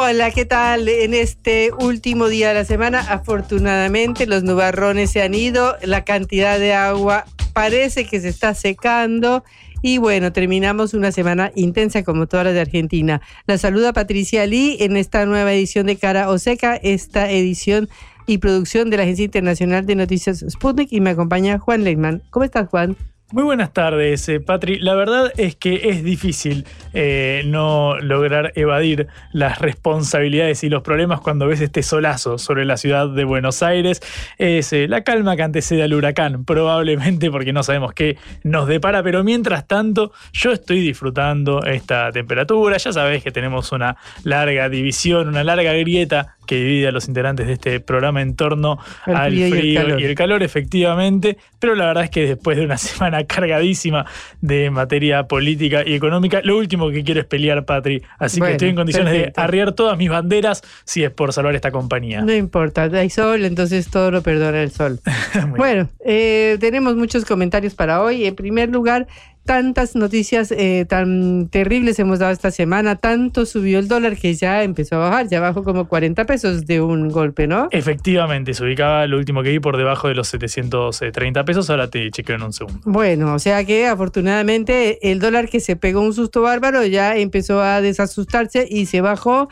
Hola, ¿qué tal? En este último día de la semana, afortunadamente los nubarrones se han ido, la cantidad de agua parece que se está secando y bueno, terminamos una semana intensa como todas las de Argentina. La saluda Patricia Lee en esta nueva edición de Cara o Seca, esta edición y producción de la Agencia Internacional de Noticias Sputnik y me acompaña Juan Leitman. ¿Cómo estás, Juan? Muy buenas tardes, eh, Patri. La verdad es que es difícil eh, no lograr evadir las responsabilidades y los problemas cuando ves este solazo sobre la ciudad de Buenos Aires. Es eh, la calma que antecede al huracán, probablemente porque no sabemos qué nos depara, pero mientras tanto yo estoy disfrutando esta temperatura. Ya sabéis que tenemos una larga división, una larga grieta que divide a los integrantes de este programa en torno al frío, y el calor, efectivamente. Pero la verdad es que después de una semana cargadísima de materia política y económica. Lo último que quiero es pelear, Patri. Así que estoy en condiciones de arriar todas mis banderas si es por salvar esta compañía. No importa, hay sol, entonces todo lo perdona el sol. bueno, eh, tenemos muchos comentarios para hoy. En primer lugar, tantas noticias eh, tan terribles hemos dado esta semana, tanto subió el dólar que ya empezó a bajar, ya bajó como 40 pesos de un golpe, ¿no? Efectivamente, se ubicaba lo último que vi por debajo de los 730 pesos, ahora te chequeo en un segundo. Bueno, o sea que afortunadamente el dólar que se pegó un susto bárbaro ya empezó a desasustarse y se bajó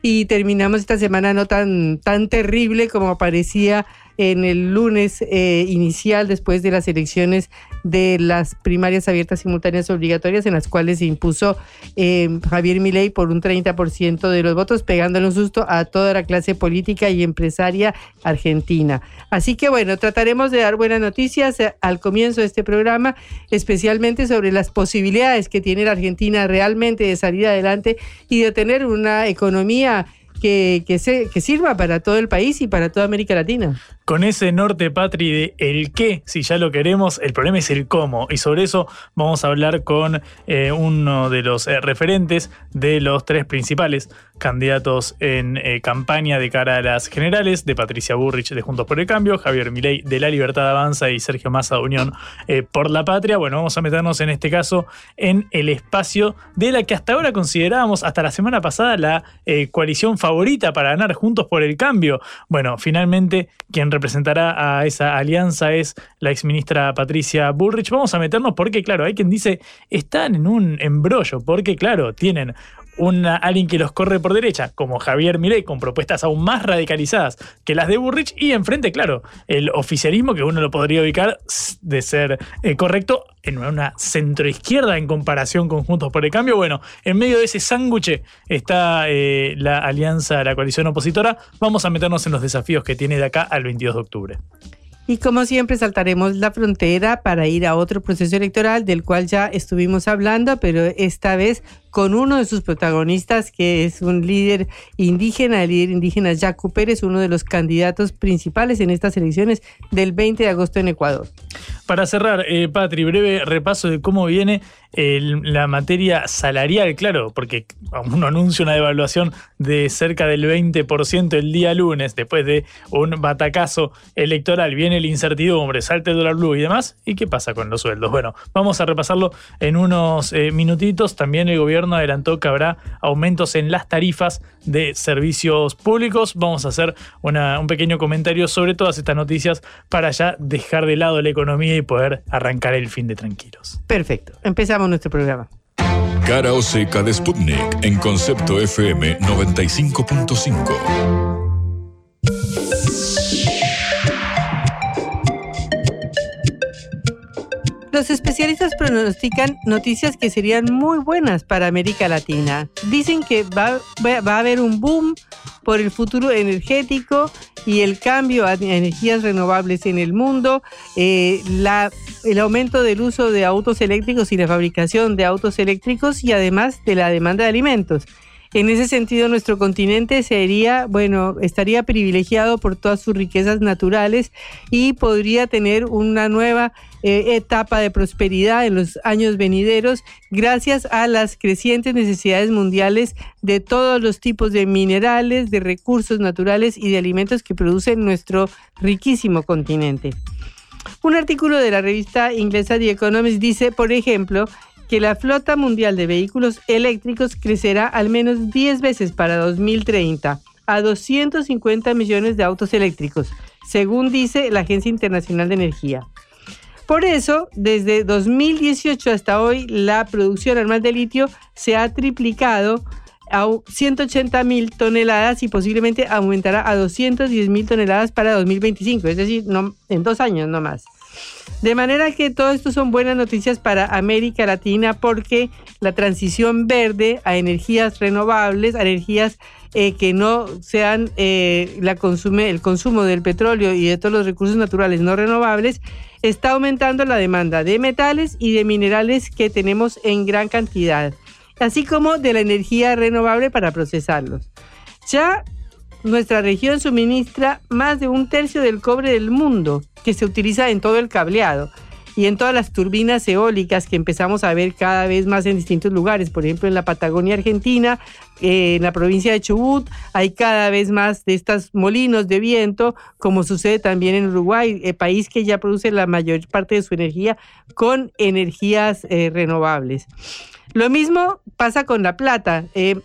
y terminamos esta semana no tan, tan terrible como parecía en el lunes eh, inicial después de las elecciones de las primarias abiertas simultáneas obligatorias en las cuales se impuso eh, Javier Milei por un 30% de los votos, pegándole un susto a toda la clase política y empresaria argentina. Así que bueno, trataremos de dar buenas noticias eh, al comienzo de este programa, especialmente sobre las posibilidades que tiene la Argentina realmente de salir adelante y de tener una economía que, se, que sirva para todo el país y para toda América Latina con ese norte patri de el qué, si ya lo queremos, el problema es el cómo. Y sobre eso vamos a hablar con eh, uno de los eh, referentes de los tres principales candidatos en eh, campaña de cara a las generales, de Patricia Burrich de Juntos por el Cambio, Javier Milei de La Libertad Avanza y Sergio Massa de Unión por la Patria. Bueno, vamos a meternos en este caso en el espacio de la que hasta ahora considerábamos, hasta la semana pasada, la coalición favorita para ganar Juntos por el Cambio. Bueno, finalmente quien representará a esa alianza es la exministra Patricia Bullrich. Vamos a meternos porque, claro, hay quien dice, están en un embrollo, porque, claro, tienen una, alguien que los corre por derecha, como Javier Milei, con propuestas aún más radicalizadas que las de Burrich, y enfrente, claro, el oficialismo, que uno lo podría ubicar de ser eh, correcto en una centroizquierda en comparación con Juntos por el Cambio. Bueno, en medio de ese sándwich está eh, la alianza, la coalición opositora. Vamos a meternos en los desafíos que tiene de acá al 22 de octubre. Y como siempre saltaremos la frontera para ir a otro proceso electoral del cual ya estuvimos hablando, pero esta vez con uno de sus protagonistas, que es un líder indígena, el líder indígena Jaco Pérez, uno de los candidatos principales en estas elecciones del 20 de agosto en Ecuador. Para cerrar, eh, Patri, breve repaso de cómo viene la materia salarial, claro, porque uno anuncia una devaluación de cerca del 20% el día lunes, después de un batacazo electoral, viene el incertidumbre, salta el dólar blue y demás, ¿y qué pasa con los sueldos? Bueno, vamos a repasarlo en unos eh, minutitos, también el gobierno gobierno adelantó que habrá aumentos en las tarifas de servicios públicos. Vamos a hacer un pequeño comentario sobre todas estas noticias para ya dejar de lado la economía y poder arrancar el fin de tranquilos. Perfecto, empezamos nuestro programa. Cara o seca de Sputnik en concepto FM 95.5. Los especialistas pronostican noticias que serían muy buenas para América Latina. Dicen que va, va, a haber un boom por el futuro energético y el cambio a energías renovables en el mundo, eh, el aumento del uso de autos eléctricos y la fabricación de autos eléctricos y además de la demanda de alimentos. En ese sentido, nuestro continente sería, bueno, estaría privilegiado por todas sus riquezas naturales y podría tener una nueva eh, etapa de prosperidad en los años venideros gracias a las crecientes necesidades mundiales de todos los tipos de minerales, de recursos naturales y de alimentos que produce nuestro riquísimo continente. Un artículo de la revista inglesa The Economist dice, por ejemplo, que la flota mundial de vehículos eléctricos crecerá al menos 10 veces para 2030 a 250 millones de autos eléctricos, según dice la Agencia Internacional de Energía. Por eso, desde 2018 hasta hoy, la producción anual de litio se ha triplicado a 180 mil toneladas y posiblemente aumentará a 210 mil toneladas para 2025, es decir, no, en dos años no más. De manera que todo esto son buenas noticias para América Latina porque la transición verde a energías renovables, a energías eh, que no sean eh, la consume, el consumo del petróleo y de todos los recursos naturales no renovables, está aumentando la demanda de metales y de minerales que tenemos en gran cantidad, así como de la energía renovable para procesarlos. Ya nuestra región suministra más de un tercio del cobre del mundo que se utiliza en todo el cableado y en todas las turbinas eólicas que empezamos a ver cada vez más en distintos lugares. Por ejemplo, en la Patagonia Argentina, eh, en la provincia de Chubut, hay cada vez más de estos molinos de viento, como sucede también en Uruguay, el país que ya produce la mayor parte de su energía con energías eh, renovables. Lo mismo pasa con la plata. Eh,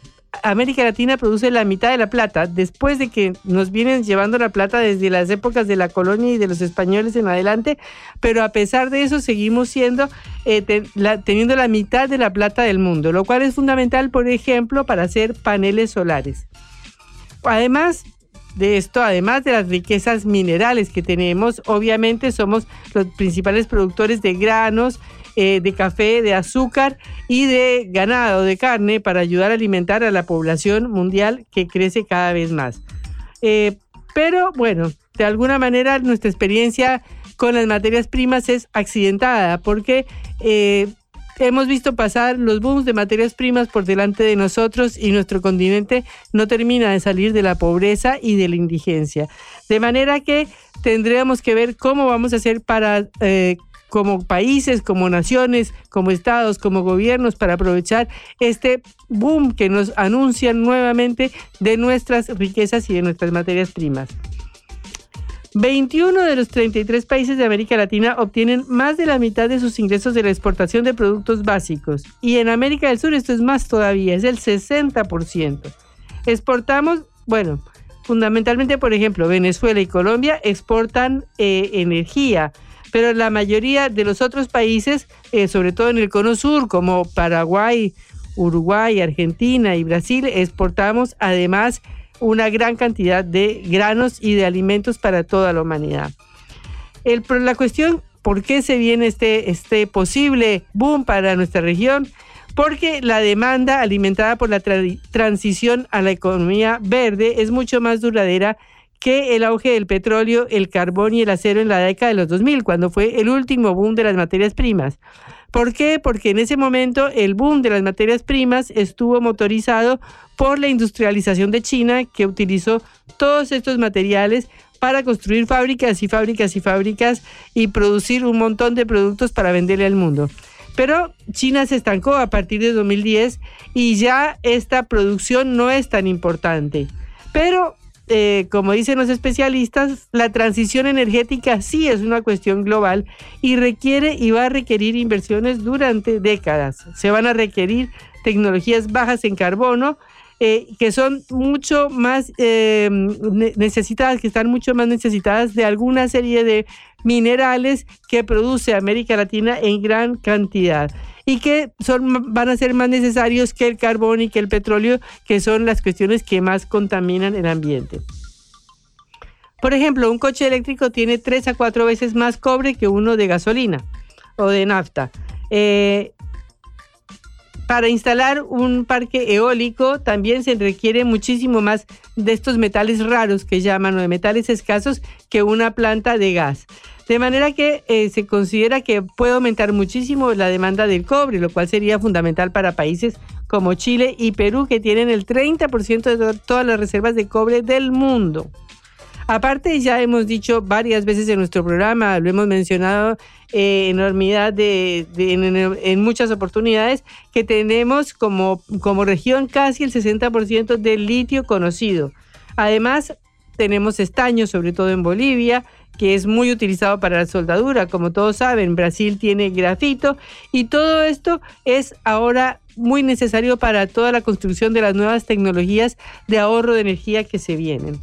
América Latina produce la mitad de la plata, después de que nos vienen llevando la plata desde las épocas de la colonia y de los españoles en adelante, pero a pesar de eso seguimos siendo, eh, teniendo la mitad de la plata del mundo, lo cual es fundamental, por ejemplo, para hacer paneles solares. Además, de esto, además de las riquezas minerales que tenemos, obviamente somos los principales productores de granos, eh, de café, de azúcar y de ganado, de carne, para ayudar a alimentar a la población mundial que crece cada vez más. Eh, pero bueno, de alguna manera nuestra experiencia con las materias primas es accidentada porque eh, hemos visto pasar los booms de materias primas por delante de nosotros y nuestro continente no termina de salir de la pobreza y de la indigencia. De manera que tendríamos que ver cómo vamos a hacer para como países, como naciones, como estados, como gobiernos, para aprovechar este boom que nos anuncian nuevamente de nuestras riquezas y de nuestras materias primas. 21 de los 33 países de América Latina obtienen más de la mitad de sus ingresos de la exportación de productos básicos. Y en América del Sur esto es más todavía, es el 60%. Exportamos, bueno, fundamentalmente, por ejemplo, Venezuela y Colombia exportan eh, energía, pero la mayoría de los otros países, eh, sobre todo en el cono sur, como Paraguay, Uruguay, Argentina y Brasil, exportamos además una gran cantidad de granos y de alimentos para toda la humanidad. El, la cuestión, ¿por qué se viene este, este posible boom para nuestra región? Porque la demanda alimentada por la transición a la economía verde es mucho más duradera que el auge del petróleo, el carbón y el acero en la década de los 2000, cuando fue el último boom de las materias primas. ¿Por qué? Porque en ese momento el boom de las materias primas estuvo motorizado por la industrialización de China, que utilizó todos estos materiales para construir fábricas y fábricas y fábricas y producir un montón de productos para venderle al mundo. Pero China se estancó a partir de 2010 y ya esta producción no es tan importante. Pero eh, como dicen los especialistas, la transición energética sí es una cuestión global y requiere y va a requerir inversiones durante décadas. Se van a requerir tecnologías bajas en carbono, eh, que son mucho más eh, ne- necesitadas, que están mucho más necesitadas de alguna serie de minerales que produce América Latina en gran cantidad y que son, van a ser más necesarios que el carbón y que el petróleo, que son las cuestiones que más contaminan el ambiente. Por ejemplo, un coche eléctrico tiene tres a cuatro veces más cobre que uno de gasolina o de nafta. Eh, para instalar un parque eólico también se requiere muchísimo más de estos metales raros que llaman o de metales escasos que una planta de gas. De manera que eh, se considera que puede aumentar muchísimo la demanda del cobre, lo cual sería fundamental para países como Chile y Perú, que tienen el 30% de to- todas las reservas de cobre del mundo. Aparte, ya hemos dicho varias veces en nuestro programa, lo hemos mencionado eh, enormidad de, en- en muchas oportunidades, que tenemos como, como región casi el 60% del litio conocido. Además, tenemos estaño, sobre todo en Bolivia, que es muy utilizado para la soldadura. Como todos saben, Brasil tiene grafito y todo esto es ahora muy necesario para toda la construcción de las nuevas tecnologías de ahorro de energía que se vienen.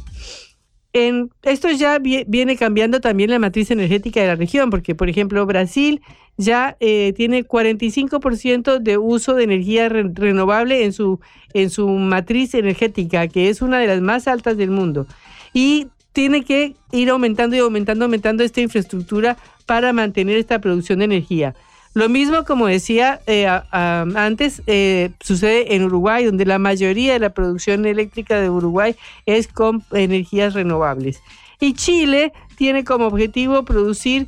En, esto ya vie- viene cambiando también la matriz energética de la región, porque por ejemplo Brasil ya eh, tiene 45% de uso de energía re- renovable en su, en su matriz energética, que es una de las más altas del mundo. Y tiene que ir aumentando y aumentando, aumentando esta infraestructura para mantener esta producción de energía. Lo mismo, como decía eh, antes, eh, sucede en Uruguay, donde la mayoría de la producción eléctrica de Uruguay es con energías renovables. Y Chile tiene como objetivo producir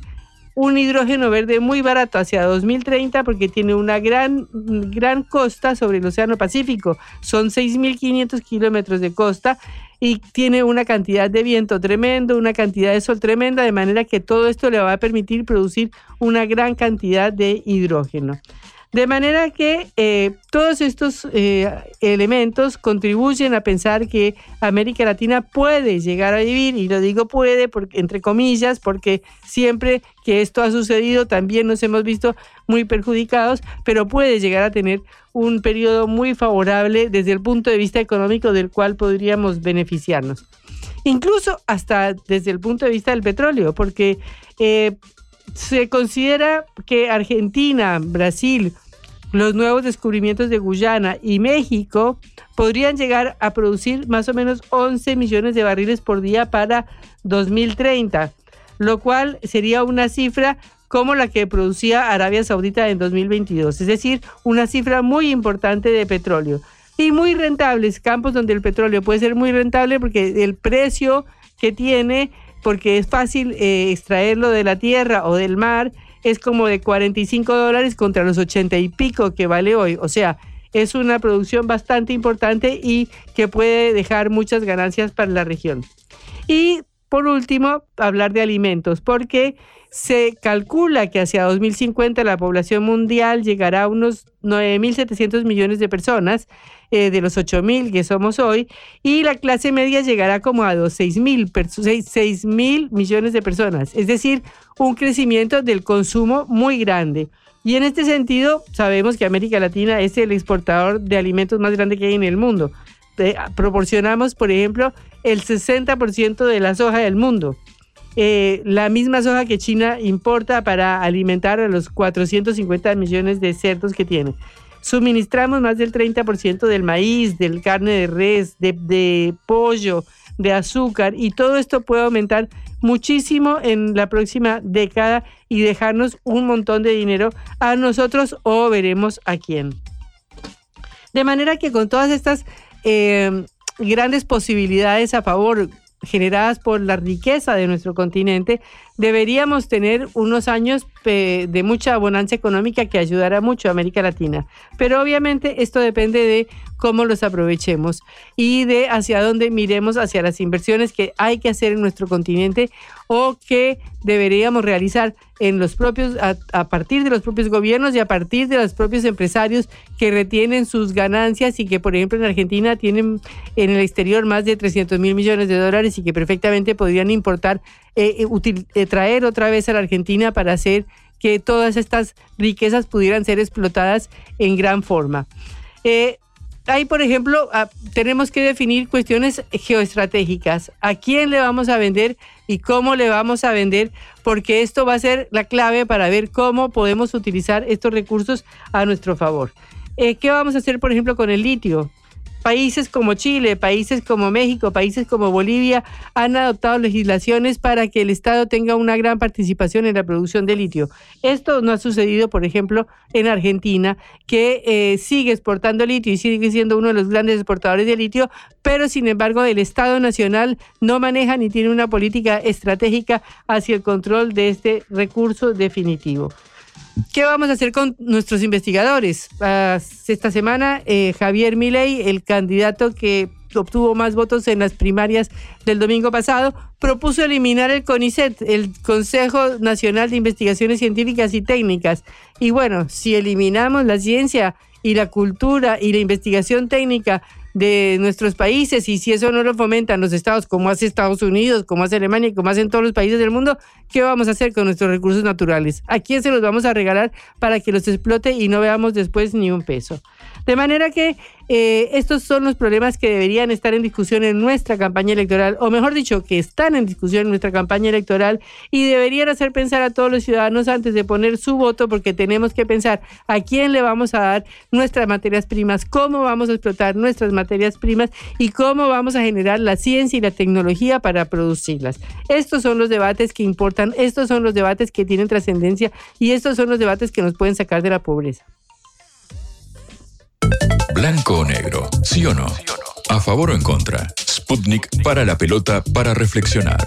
un hidrógeno verde muy barato hacia 2030 porque tiene una gran, gran costa sobre el Océano Pacífico. Son 6.500 kilómetros de costa y tiene una cantidad de viento tremendo, una cantidad de sol tremenda, de manera que todo esto le va a permitir producir una gran cantidad de hidrógeno. De manera que eh, todos estos eh, elementos contribuyen a pensar que América Latina puede llegar a vivir, y lo digo puede porque, entre comillas, porque siempre que esto ha sucedido también nos hemos visto muy perjudicados, pero puede llegar a tener un periodo muy favorable desde el punto de vista económico del cual podríamos beneficiarnos. Incluso hasta desde el punto de vista del petróleo, porque eh, se considera que Argentina, Brasil, los nuevos descubrimientos de Guyana y México podrían llegar a producir más o menos 11 millones de barriles por día para 2030, lo cual sería una cifra como la que producía Arabia Saudita en 2022, es decir, una cifra muy importante de petróleo. Y muy rentables, campos donde el petróleo puede ser muy rentable porque el precio que tiene, porque es fácil eh, extraerlo de la tierra o del mar, es como de 45 dólares contra los 80 y pico que vale hoy. O sea, es una producción bastante importante y que puede dejar muchas ganancias para la región. Y por último, hablar de alimentos, porque se calcula que hacia 2050 la población mundial llegará a unos 9.700 millones de personas, eh, de los 8.000 que somos hoy, y la clase media llegará como a los 6.000 mil millones de personas, es decir, un crecimiento del consumo muy grande. Y en este sentido, sabemos que América Latina es el exportador de alimentos más grande que hay en el mundo. Eh, proporcionamos, por ejemplo, el 60% de la soja del mundo. Eh, la misma soja que China importa para alimentar a los 450 millones de cerdos que tiene. Suministramos más del 30% del maíz, del carne de res, de, pollo, de azúcar y todo esto puede aumentar muchísimo en la próxima década y dejarnos un montón de dinero a nosotros o veremos a quién. De manera que con todas estas eh, grandes posibilidades a favor generadas por la riqueza de nuestro continente, deberíamos tener unos años de mucha bonanza económica que ayudará mucho a América Latina. Pero obviamente esto depende de cómo los aprovechemos y de hacia dónde miremos hacia las inversiones que hay que hacer en nuestro continente o que deberíamos realizar en los propios a, partir de los propios gobiernos y a partir de los propios empresarios que retienen sus ganancias y que por ejemplo en Argentina tienen en el exterior más de 300 mil millones de dólares y que perfectamente podrían importar eh, util, eh, traer otra vez a la Argentina para hacer que todas estas riquezas pudieran ser explotadas en gran forma. Eh, Ahí, por ejemplo, ah, tenemos que definir cuestiones geoestratégicas. ¿A quién le vamos a vender y cómo le vamos a vender? Porque esto va a ser la clave para ver cómo podemos utilizar estos recursos a nuestro favor. Eh, ¿Qué vamos a hacer, por ejemplo, con el litio? Países como Chile, países como México, países como Bolivia han adoptado legislaciones para que el Estado tenga una gran participación en la producción de litio. Esto no ha sucedido, por ejemplo, en Argentina, que eh, sigue exportando litio y sigue siendo uno de los grandes exportadores de litio, pero sin embargo el Estado Nacional no maneja ni tiene una política estratégica hacia el control de este recurso definitivo. ¿Qué vamos a hacer con nuestros investigadores? Ah, esta semana, eh, Javier Milei, el candidato que obtuvo más votos en las primarias del domingo pasado, propuso eliminar el CONICET, el Consejo Nacional de Investigaciones Científicas y Técnicas. Y bueno, si eliminamos la ciencia y la cultura y la investigación técnica de nuestros países y si eso no lo fomentan los estados como hace Estados Unidos, como hace Alemania y como hacen todos los países del mundo, ¿qué vamos a hacer con nuestros recursos naturales? ¿A quién se los vamos a regalar para que los explote y no veamos después ni un peso? De manera que eh, estos son los problemas que deberían estar en discusión en nuestra campaña electoral, o mejor dicho, que están en discusión en nuestra campaña electoral y deberían hacer pensar a todos los ciudadanos antes de poner su voto, porque tenemos que pensar a quién le vamos a dar nuestras materias primas, cómo vamos a explotar nuestras materias primas y cómo vamos a generar la ciencia y la tecnología para producirlas. Estos son los debates que importan, estos son los debates que tienen trascendencia y estos son los debates que nos pueden sacar de la pobreza. Blanco o negro, sí o no. A favor o en contra. Sputnik para la pelota para reflexionar.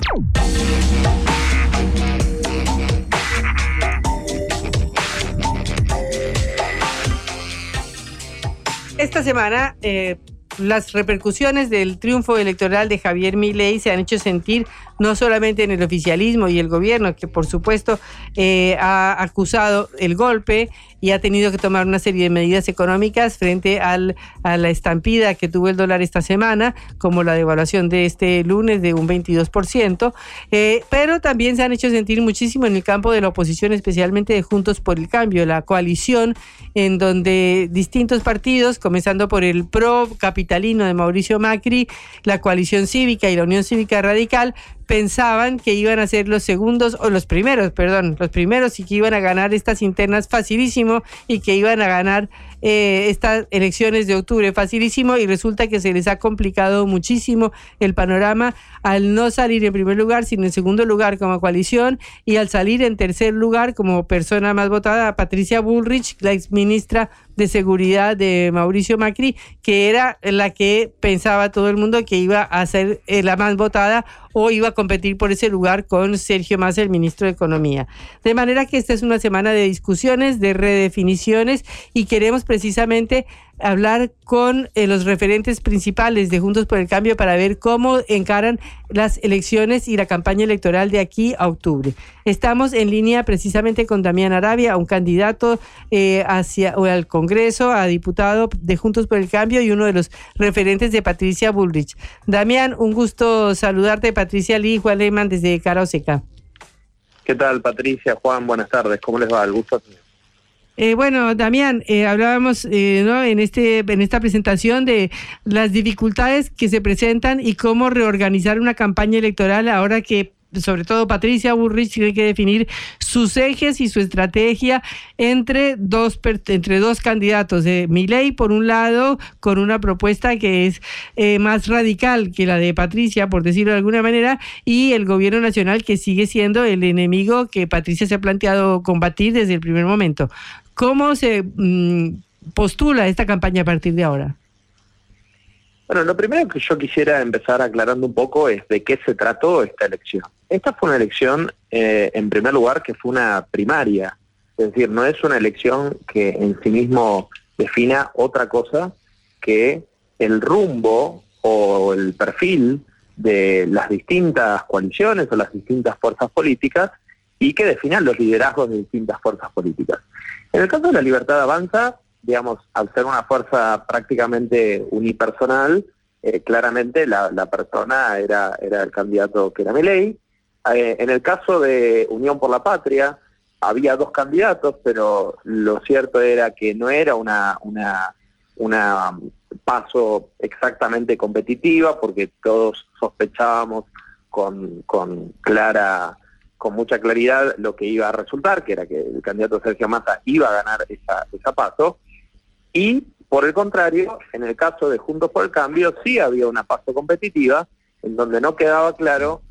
Esta semana eh, las repercusiones del triunfo electoral de Javier Milei se han hecho sentir no solamente en el oficialismo y el gobierno, que por supuesto eh, ha acusado el golpe y ha tenido que tomar una serie de medidas económicas frente a la estampida que tuvo el dólar esta semana, como la devaluación de este lunes de un 22%, eh, pero también se han hecho sentir muchísimo en el campo de la oposición, especialmente de Juntos por el Cambio, la coalición en donde distintos partidos, comenzando por el PRO capitalino de Mauricio Macri, la coalición cívica y la Unión Cívica Radical, pensaban que iban a ser los segundos o los primeros, perdón, los primeros y que iban a ganar estas internas facilísimo y que iban a ganar eh, estas elecciones de octubre facilísimo y resulta que se les ha complicado muchísimo el panorama al no salir en primer lugar, sino en segundo lugar como coalición y al salir en tercer lugar como persona más votada, Patricia Bullrich, la ex ministra de Seguridad de Mauricio Macri, que era la que pensaba todo el mundo que iba a ser eh, la más votada o iba a competir por ese lugar con Sergio Massa, el ministro de Economía. De manera que esta es una semana de discusiones, de redefiniciones y queremos precisamente hablar con eh, los referentes principales de Juntos por el Cambio para ver cómo encaran las elecciones y la campaña electoral de aquí a octubre. Estamos en línea precisamente con Damián Arabia, un candidato eh, hacia o al Congreso, a diputado de Juntos por el Cambio y uno de los referentes de Patricia Bullrich. Damián, un gusto saludarte, Patricia Lee, Juan Lehmann desde Cara Oseca. ¿Qué tal, Patricia, Juan? Buenas tardes, ¿cómo les va? El gusto. Eh, bueno, Damián, eh, hablábamos eh, ¿no? en, este, en esta presentación de las dificultades que se presentan y cómo reorganizar una campaña electoral ahora que sobre todo Patricia Burrich tiene que definir sus ejes y su estrategia entre dos entre dos candidatos de Milei por un lado con una propuesta que es más radical que la de Patricia por decirlo de alguna manera y el gobierno nacional que sigue siendo el enemigo que Patricia se ha planteado combatir desde el primer momento ¿Cómo se mm, postula esta campaña a partir de ahora? Bueno, lo primero que yo quisiera empezar aclarando un poco es de qué se trató esta elección. Esta fue una elección, eh, en primer lugar, que fue una primaria, es decir, no es una elección que en sí mismo defina otra cosa que el rumbo o el perfil de las distintas coaliciones o las distintas fuerzas políticas y que definan los liderazgos de distintas fuerzas políticas. En el caso de la libertad avanza, digamos, al ser una fuerza prácticamente unipersonal, eh, claramente la, persona era, era el candidato que era Milei. Eh, en el caso de Unión por la Patria, había dos candidatos, pero lo cierto era que no era una, una, una paso exactamente competitiva, porque todos sospechábamos con, con clara con mucha claridad lo que iba a resultar, que era que el candidato Sergio Massa iba a ganar esa, esa paso, y por el contrario, en el caso de Juntos por el Cambio, sí había una paso competitiva, en donde no quedaba claro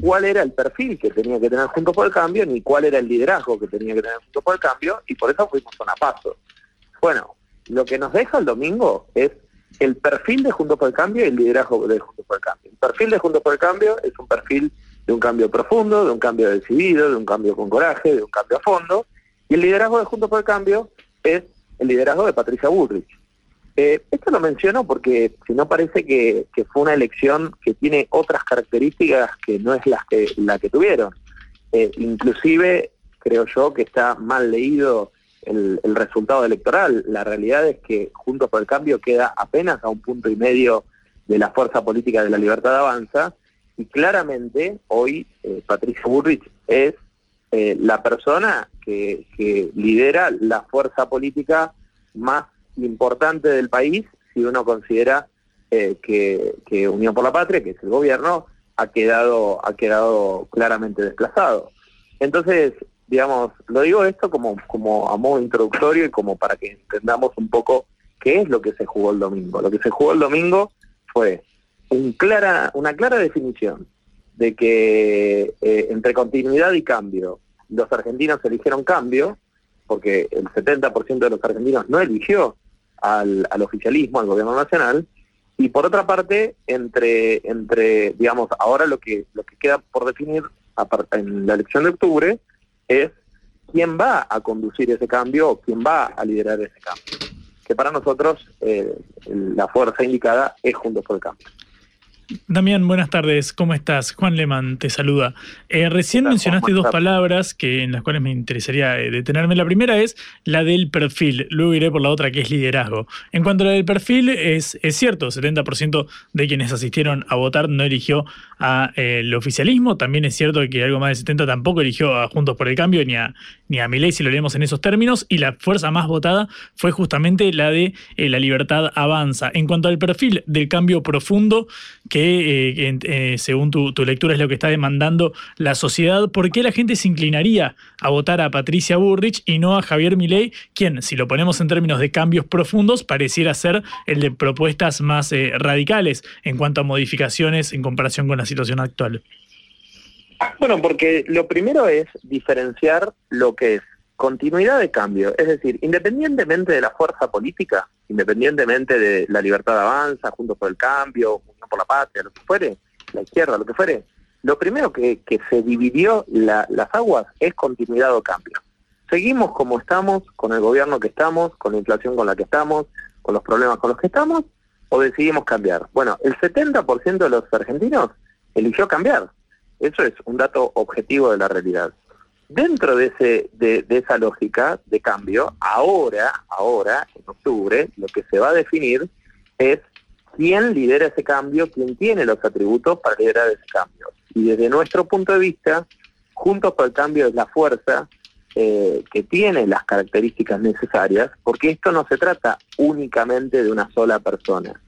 cuál era el perfil que tenía que tener Juntos por el Cambio, ni cuál era el liderazgo que tenía que tener Juntos por el Cambio, y por eso fuimos a una paso. Bueno, lo que nos deja el domingo es el perfil de Juntos por el Cambio y el liderazgo de Juntos por el Cambio. El perfil de Juntos por el Cambio es un perfil de un cambio profundo, de un cambio decidido, de un cambio con coraje, de un cambio a fondo. Y el liderazgo de Juntos por el Cambio es el liderazgo de Patricia Bullrich. Eh, esto lo menciono porque si no parece que, fue una elección que tiene otras características que no es la que tuvieron. Eh, inclusive creo yo que está mal leído el, el, resultado electoral. La realidad es que Juntos por el Cambio queda apenas a un punto y medio de la fuerza política de la libertad avanza y claramente hoy eh, Patricia Burrich es eh, la persona que, lidera la fuerza política más importante del país si uno considera eh, que, Unión por la Patria, que es el gobierno, ha quedado, ha quedado claramente desplazado. Entonces, digamos, lo digo esto como, como a modo introductorio y como para que entendamos un poco qué es lo que se jugó el domingo. Lo que se jugó el domingo fue una clara definición de que eh, entre continuidad y cambio, los argentinos eligieron cambio, porque el 70% de los argentinos no eligió al, oficialismo, al gobierno nacional, y por otra parte, entre, entre digamos, ahora lo que, lo que queda por definir en la elección de octubre es quién va a conducir ese cambio o quién va a liderar ese cambio. Que para nosotros eh, la fuerza indicada es Juntos por el Cambio. Damián, buenas tardes, ¿cómo estás? Juan Leman te saluda. Eh, recién mencionaste dos palabras que, en las cuales me interesaría eh, detenerme. La primera es la del perfil, luego iré por la otra que es liderazgo. En cuanto a la del perfil, es, es cierto, 70% de quienes asistieron a votar no eligió al eh, oficialismo, también es cierto que algo más de 70% tampoco eligió a Juntos por el Cambio ni a, ni a Milei si lo leemos en esos términos, y la fuerza más votada fue justamente la de la libertad avanza. En cuanto al perfil del cambio profundo, que eh, eh, según tu, lectura es lo que está demandando la sociedad, ¿por qué la gente se inclinaría a votar a Patricia Burrich y no a Javier Milei, quien, si lo ponemos en términos de cambios profundos, pareciera ser el de propuestas más eh, radicales en cuanto a modificaciones en comparación con la situación actual? Bueno, porque lo primero es diferenciar lo que es continuidad de cambio, es decir, independientemente de la fuerza política, independientemente de la libertad de avanza, junto por el cambio, Unión por la Patria, lo que fuere, la izquierda, lo que fuere, lo primero que, se dividió las aguas es continuidad o cambio. Seguimos como estamos, con el gobierno que estamos, con la inflación con la que estamos, con los problemas con los que estamos, o decidimos cambiar. Bueno, el 70% de los argentinos eligió cambiar. Eso es un dato objetivo de la realidad. Dentro de, ese, de, esa lógica de cambio, ahora, ahora, en octubre, lo que se va a definir es quién lidera ese cambio, quién tiene los atributos para liderar ese cambio. Y desde nuestro punto de vista, Juntos por el Cambio es la fuerza eh, que tiene las características necesarias, porque esto no se trata únicamente de una sola persona,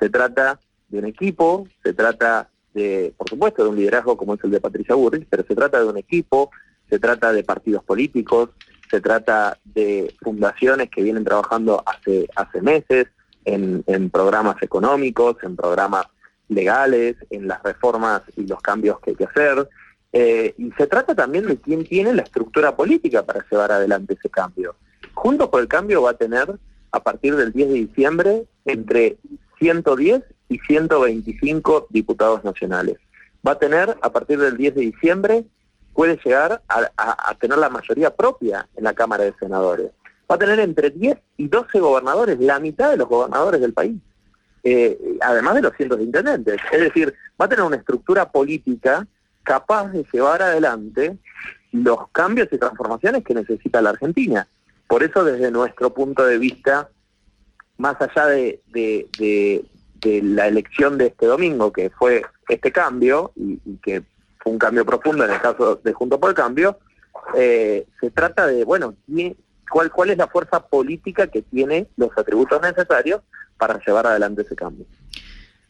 se trata de un equipo, se trata de, por supuesto, de un liderazgo como es el de Patricia Burrich, pero se trata de un equipo, se trata de partidos políticos, se trata de fundaciones que vienen trabajando hace, meses en, programas económicos, en programas legales, en las reformas y los cambios que hay que hacer. Eh, y se trata también de quién tiene la estructura política para llevar adelante ese cambio. Juntos por el Cambio va a tener, a partir del 10 de diciembre, entre 110 y 125 diputados nacionales. Va a tener, a partir del 10 de diciembre, puede llegar a, tener la mayoría propia en la Cámara de Senadores. Va a tener entre 10 y 12 gobernadores, la mitad de los gobernadores del país, eh, además de los cientos de intendentes. Es decir, va a tener una estructura política capaz de llevar adelante los cambios y transformaciones que necesita la Argentina. Por eso, desde nuestro punto de vista, más allá de, de, la elección de este domingo, que fue este cambio y que fue un cambio profundo en el caso de Junto por el Cambio, eh, se trata de, bueno, cuál, cuál es la fuerza política que tiene los atributos necesarios para llevar adelante ese cambio.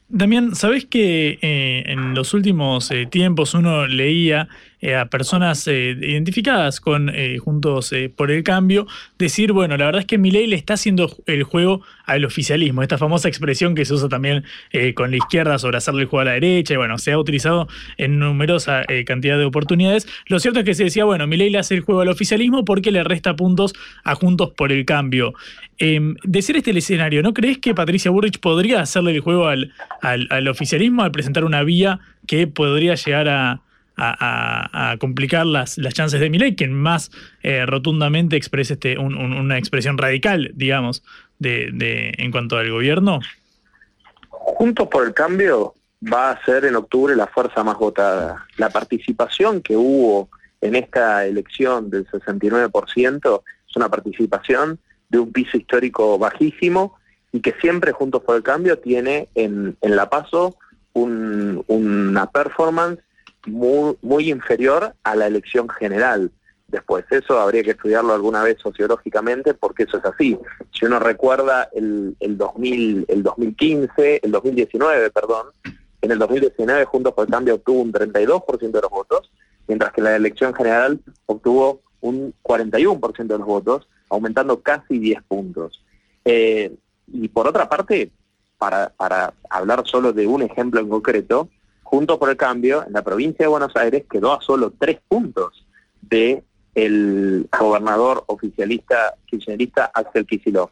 Damián, ¿sabés que eh, en los últimos eh, tiempos uno leía eh, a personas identificadas con Juntos por el Cambio decir, bueno, la verdad es que Milei le está haciendo el juego al oficialismo, esta famosa expresión que se usa también con la izquierda sobre hacerle el juego a la derecha, y bueno, se ha utilizado en numerosa cantidad de oportunidades. Lo cierto es que se decía, bueno, Milei le hace el juego al oficialismo porque le resta puntos a Juntos por el Cambio. Em, de ser este el escenario, ¿no crees que Patricia Burrich podría hacerle el juego al al, oficialismo al presentar una vía que podría llegar a, complicar las, las chances de Milei, quien más eh, rotundamente exprese este, una expresión radical, digamos, de, en cuanto al gobierno? Juntos por el Cambio va a ser en octubre la fuerza más votada. La participación que hubo en esta elección del 69% es una participación de un piso histórico bajísimo y que siempre Juntos por el Cambio tiene en, en La Paso una performance muy, muy inferior a la elección general. Después, eso habría que estudiarlo alguna vez sociológicamente porque eso es así. Si uno recuerda el, el, 2000, el 2015, el 2019, perdón, en el 2019 Juntos por el Cambio obtuvo un 32% de los votos, mientras que la elección general obtuvo un 41% de los votos, aumentando casi 10 puntos. Eh, y por otra parte, para, para hablar solo de un ejemplo en concreto, Junto por el Cambio, en la provincia de Buenos Aires quedó a solo tres puntos de el gobernador oficialista kirchnerista Axel Kicillof.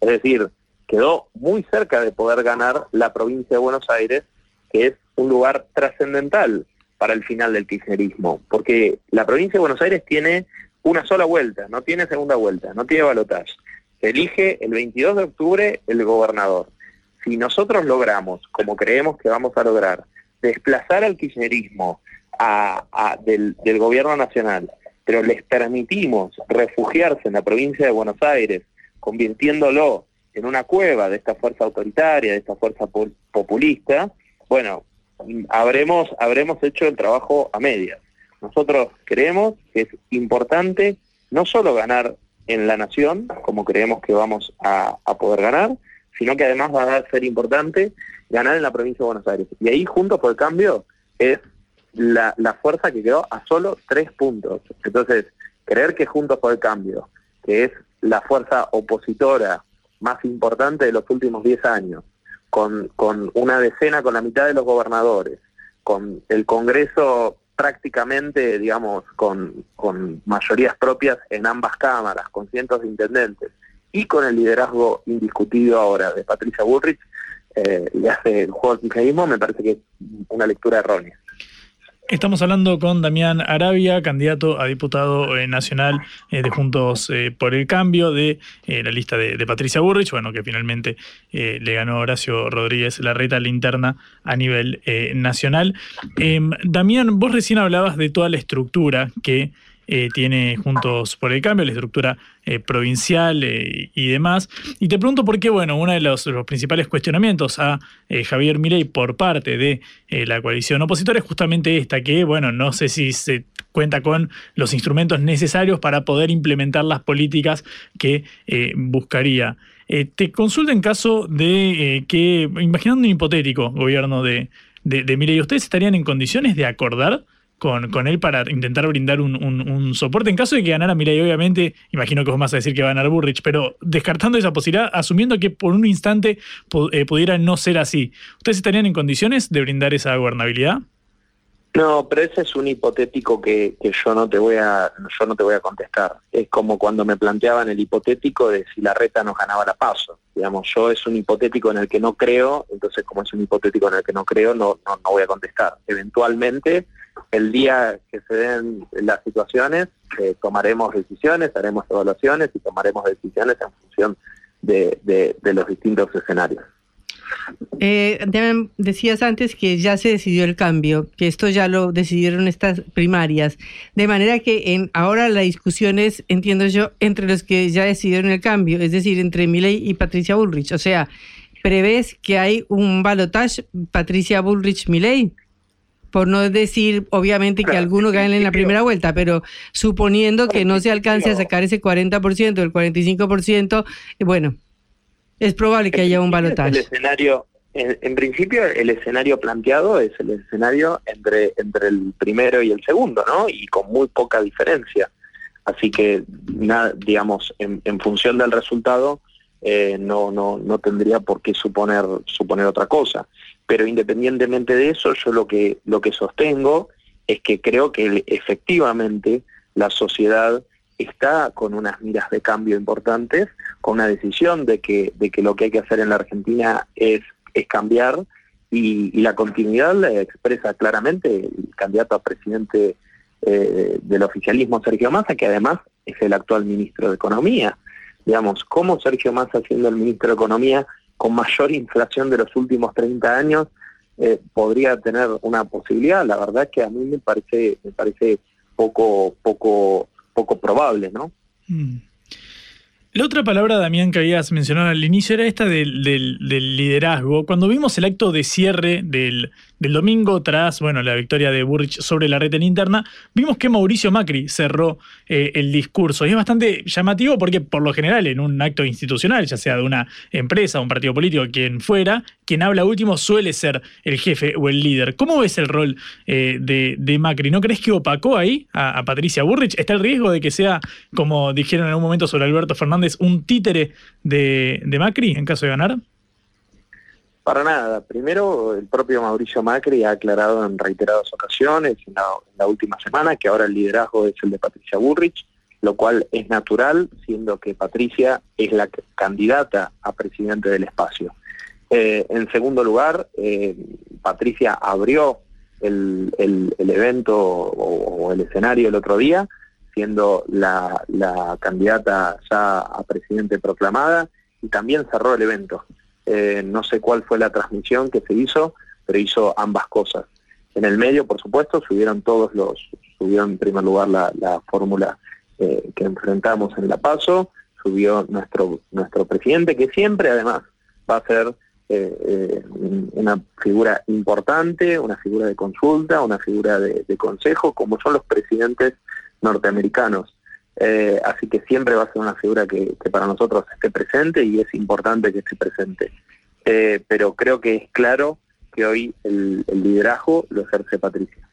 Es decir, quedó muy cerca de poder ganar la provincia de Buenos Aires, que es un lugar trascendental para el final del kirchnerismo, porque la provincia de Buenos Aires tiene una sola vuelta, no tiene segunda vuelta, no tiene balotaje. Se elige el 22 de octubre el gobernador. Si nosotros logramos, como creemos que vamos a lograr, desplazar al kirchnerismo del, del gobierno nacional, pero les permitimos refugiarse en la provincia de Buenos Aires, convirtiéndolo en una cueva de esta fuerza autoritaria, de esta fuerza populista, bueno, habremos, habremos hecho el trabajo a medias. Nosotros creemos que es importante no solo ganar en la nación, como creemos que vamos a, poder ganar, sino que además va a ser importante ganar en la provincia de Buenos Aires. Y ahí, Juntos por el Cambio, es la, la fuerza que quedó a solo tres puntos. Entonces, creer que Juntos por el Cambio, que es la fuerza opositora más importante de los últimos diez años, con, con una decena, con la mitad de los gobernadores, con el Congreso prácticamente, digamos, con, con mayorías propias en ambas cámaras, con cientos de intendentes, y con el liderazgo indiscutido ahora de Patricia Bullrich, eh, le hace el juego al me parece que es una lectura errónea. Estamos hablando con Damián Arabia, candidato a diputado eh, nacional eh, de Juntos eh, por el Cambio, de la lista de, Patricia Burrich, bueno, que finalmente le ganó Horacio Rodríguez la reta linterna a nivel nacional. Em, Damián, vos recién hablabas de toda la estructura que eh, tiene Juntos por el Cambio, la estructura eh, provincial eh, y demás. Y te pregunto por qué, bueno, uno de los, principales cuestionamientos a Javier Milei por parte de la coalición opositora es justamente esta, que, bueno, no sé si se cuenta con los instrumentos necesarios para poder implementar las políticas que buscaría. te consulto en caso de que, imaginando un hipotético gobierno de, de, de Milei, ¿ustedes estarían en condiciones de acordar? Con, con él para intentar brindar un, un, soporte. En caso de que ganara Mirai, obviamente, imagino que vos vas a decir que va a ganar Burrich, pero descartando esa posibilidad, asumiendo que por un instante eh, pudiera no ser así, ¿ustedes estarían en condiciones de brindar esa gobernabilidad? No, pero ese es un hipotético que, que, yo no te voy a yo no te voy a contestar. Es como cuando me planteaban el hipotético de si la reta nos ganaba la paso. Digamos, yo es un hipotético en el que no creo, entonces como es un hipotético en el que no creo, no, no, no voy a contestar. Eventualmente el día que se den las situaciones, eh, tomaremos decisiones, haremos evaluaciones y tomaremos decisiones en función de, los distintos escenarios. Eh, decías antes que ya se decidió el cambio, que esto ya lo decidieron estas primarias, de manera que en ahora la discusión es, entiendo yo, entre los que ya decidieron el cambio, es decir, entre Milei y Patricia Bullrich. O sea, ¿prevés que hay un balotaje Patricia Bullrich-Milei? Por no decir, obviamente, que alguno gane en la primera vuelta, pero suponiendo que no se alcance a sacar ese 40%, el 45%, eh, bueno, es probable que haya un El balotaje. escenario, en, en principio, el escenario planteado es el escenario entre, entre el primero y el segundo, ¿no? Y con muy poca diferencia. Así que, nada, digamos, en, en función del resultado, eh, no, no, no tendría por qué suponer, suponer otra cosa. Pero independientemente de eso, yo lo que, lo que sostengo es que creo que efectivamente la sociedad está con unas miras de cambio importantes, con una decisión de que, de que lo que hay que hacer en la Argentina es, es cambiar y, la continuidad la expresa claramente el candidato a presidente eh, del oficialismo, Sergio Massa, que además es el actual ministro de Economía. Digamos, ¿cómo Sergio Massa, siendo el ministro de Economía con mayor inflación de los últimos 30 años, eh, podría tener una posibilidad? La verdad es que a mí me parece, me parece poco, poco, poco probable, ¿no? Mm. La otra palabra, Damián, que habías mencionado al inicio era esta del, del- del liderazgo. Cuando vimos el acto de cierre del, del domingo tras bueno, la victoria de Burrich sobre la red en interna, vimos que Mauricio Macri cerró eh, el discurso. Y es bastante llamativo porque por lo general en un acto institucional, ya sea de una empresa, un partido político, quien fuera, quien habla último suele ser el jefe o el líder. ¿Cómo ves el rol eh, de, Macri? ¿No crees que opacó ahí a, Patricia Burrich? ¿Está el riesgo de que sea, como dijeron en algún momento sobre Alberto Fernández, un títere de Macri en caso de ganar? Para nada. Primero, el propio Mauricio Macri ha aclarado en reiteradas ocasiones, en la, en la última semana, que ahora el liderazgo es el de Patricia Burrich, lo cual es natural, siendo que Patricia es la candidata a presidente del espacio. Eh, en segundo lugar, eh, Patricia abrió el, el- el evento o, o el escenario el otro día, siendo la, la candidata ya a presidente proclamada, y también cerró el evento. Eh, no sé cuál fue la transmisión que se hizo, pero hizo ambas cosas. En el medio, por supuesto, subieron todos los, subió en primer lugar la, la fórmula eh, que enfrentamos en La Paso, subió nuestro, nuestro presidente, que siempre además va a ser eh, eh, una figura importante, una figura de consulta, una figura de consejo, como son los presidentes norteamericanos. Eh, así que siempre va a ser una figura que, para nosotros esté presente y es importante que esté presente. Eh, pero creo que es claro que hoy el, el liderazgo lo ejerce Patricia.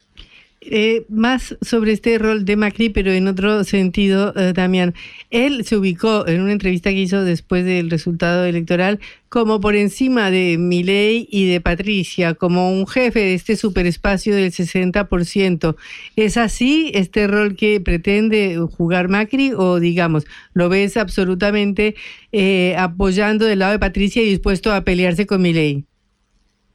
Eh, más sobre este rol de Macri, pero en otro sentido, eh, Damián. Él se ubicó en una entrevista que hizo después del resultado electoral como por encima de Milei y de Patricia, como un jefe de este superespacio del 60%. ¿Es así este rol que pretende jugar Macri o, digamos, lo ves absolutamente eh, apoyando del lado de Patricia y dispuesto a pelearse con Milei?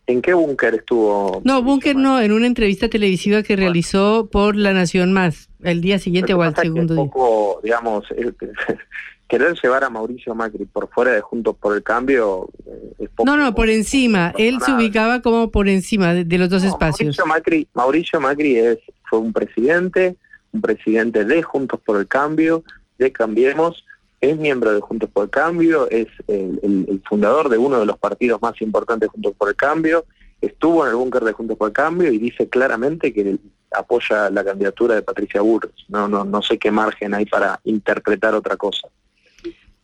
¿En qué búnker estuvo? No, Bunker no, en una entrevista televisiva que realizó por La Nación Más, el día siguiente o al segundo un día. poco, digamos, el- querer llevar a Mauricio Macri por fuera de Juntos por el Cambio eh, es poco. No, no, por encima. Él se ubicaba como por encima de, de los dos No, espacios. Mauricio Macri, Mauricio Macri es, fue un presidente, un presidente de Juntos por el Cambio, de Cambiemos, es miembro de Juntos por el Cambio, es el, el- el fundador de uno de los partidos más importantes de Juntos por el Cambio, estuvo en el búnker de Juntos por el Cambio y dice claramente que apoya la candidatura de Patricia Burrich. No, no, no sé qué margen hay para interpretar otra cosa.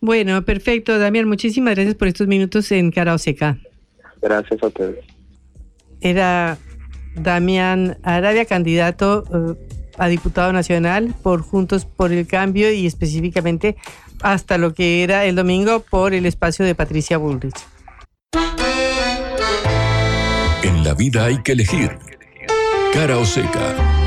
Bueno, perfecto, Damián. Muchísimas gracias por estos minutos en Cara o Seca. Gracias a ustedes. Era Damián Arabia, candidato eh, a diputado nacional por Juntos por el Cambio y específicamente hasta lo que era el domingo por el espacio de Patricia Bullrich. En la vida hay que elegir. Cara o seca.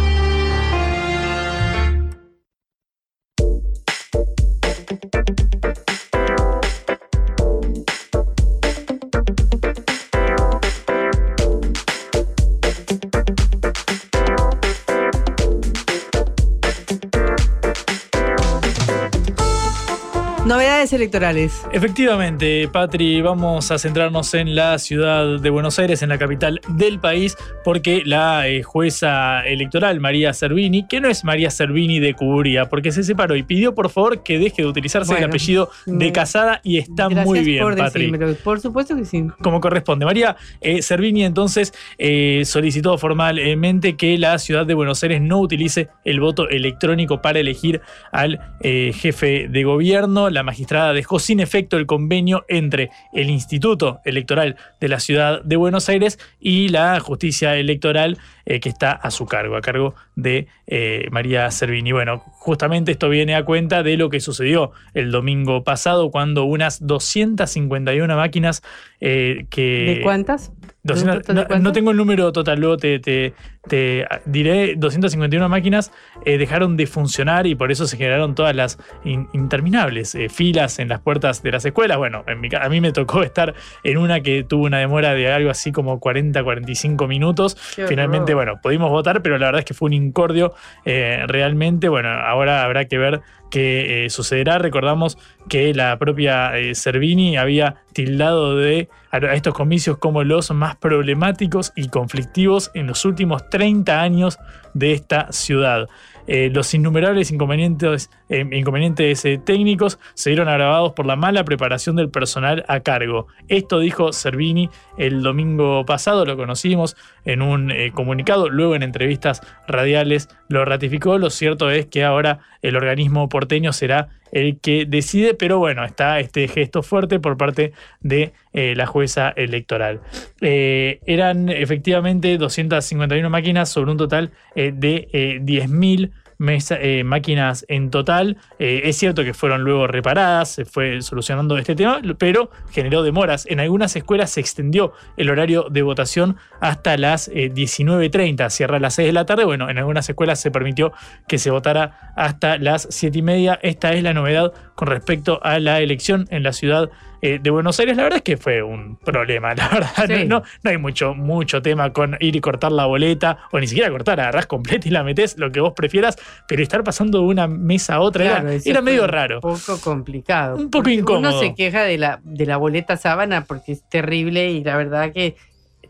Novedades electorales. Efectivamente, Patri, vamos a centrarnos en la ciudad de Buenos Aires, en la capital del país, porque la eh, jueza electoral María Servini, que no es María Servini de Cuburía, porque se separó y pidió por favor que deje de utilizarse el apellido de Casada y está Gracias muy bien, por Patri. Por supuesto que sí. como corresponde. María eh, Servini entonces eh, solicitó formalmente que la ciudad de Buenos Aires no utilice el voto electrónico para elegir al eh, jefe de gobierno. La magistrada dejó sin efecto el convenio entre el Instituto Electoral de la ciudad de Buenos Aires y la justicia electoral eh, que está a su cargo, a cargo de eh, María Servini. Bueno, justamente esto viene a cuenta de lo que sucedió el domingo pasado cuando unas 251 máquinas eh, que... ¿De cuántas? 200 ¿Un total de no, tengo el número total, luego te, te- te diré, 251 máquinas eh, dejaron de funcionar y por eso se generaron todas las in- interminables eh, filas en las puertas de las escuelas. Bueno, en mi a mí me tocó estar en una que tuvo una demora de algo así como 40, 45 minutos. Qué. Finalmente, bueno, pudimos votar, pero la verdad es que fue un incordio eh, realmente. Bueno, ahora habrá que ver qué eh, sucederá. Recordamos que la propia eh, Servini había tildado de a estos comicios como los más problemáticos y conflictivos en los últimos 30 años de esta ciudad. Eh, los innumerables inconvenientes, eh, eh, técnicos se vieron agravados por la mala preparación del personal a cargo. Esto dijo Servini el domingo pasado, lo conocimos en un comunicado, luego en entrevistas radiales lo ratificó. Lo cierto es que ahora el organismo porteño será el que decide, pero bueno, está este gesto fuerte por parte de eh, la jueza electoral. Eh, eran efectivamente 251 máquinas sobre un total eh, de eh, 10.000 eh, máquinas en total. Eh, es cierto que fueron luego reparadas, se fue solucionando este tema, pero generó demoras. En algunas escuelas se extendió el horario de votación hasta las eh, 19.30, cierra a las 6 de la tarde. Bueno, en algunas escuelas se permitió que se votara hasta las 7 y media. Esta es la novedad con respecto a la elección en la ciudad eh, de Buenos Aires. La verdad es que fue un problema, la verdad. Sí. No, no hay mucho, mucho tema con ir y cortar la boleta, o ni siquiera cortar, agarrás completa y la metés, lo que vos prefieras, pero estar pasando de una mesa a otra Claro, era, medio un raro. poco complicado. Un poco incómodo. Uno se queja de la, de la boleta sábana porque es terrible y la verdad que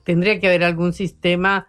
tendría que haber algún sistema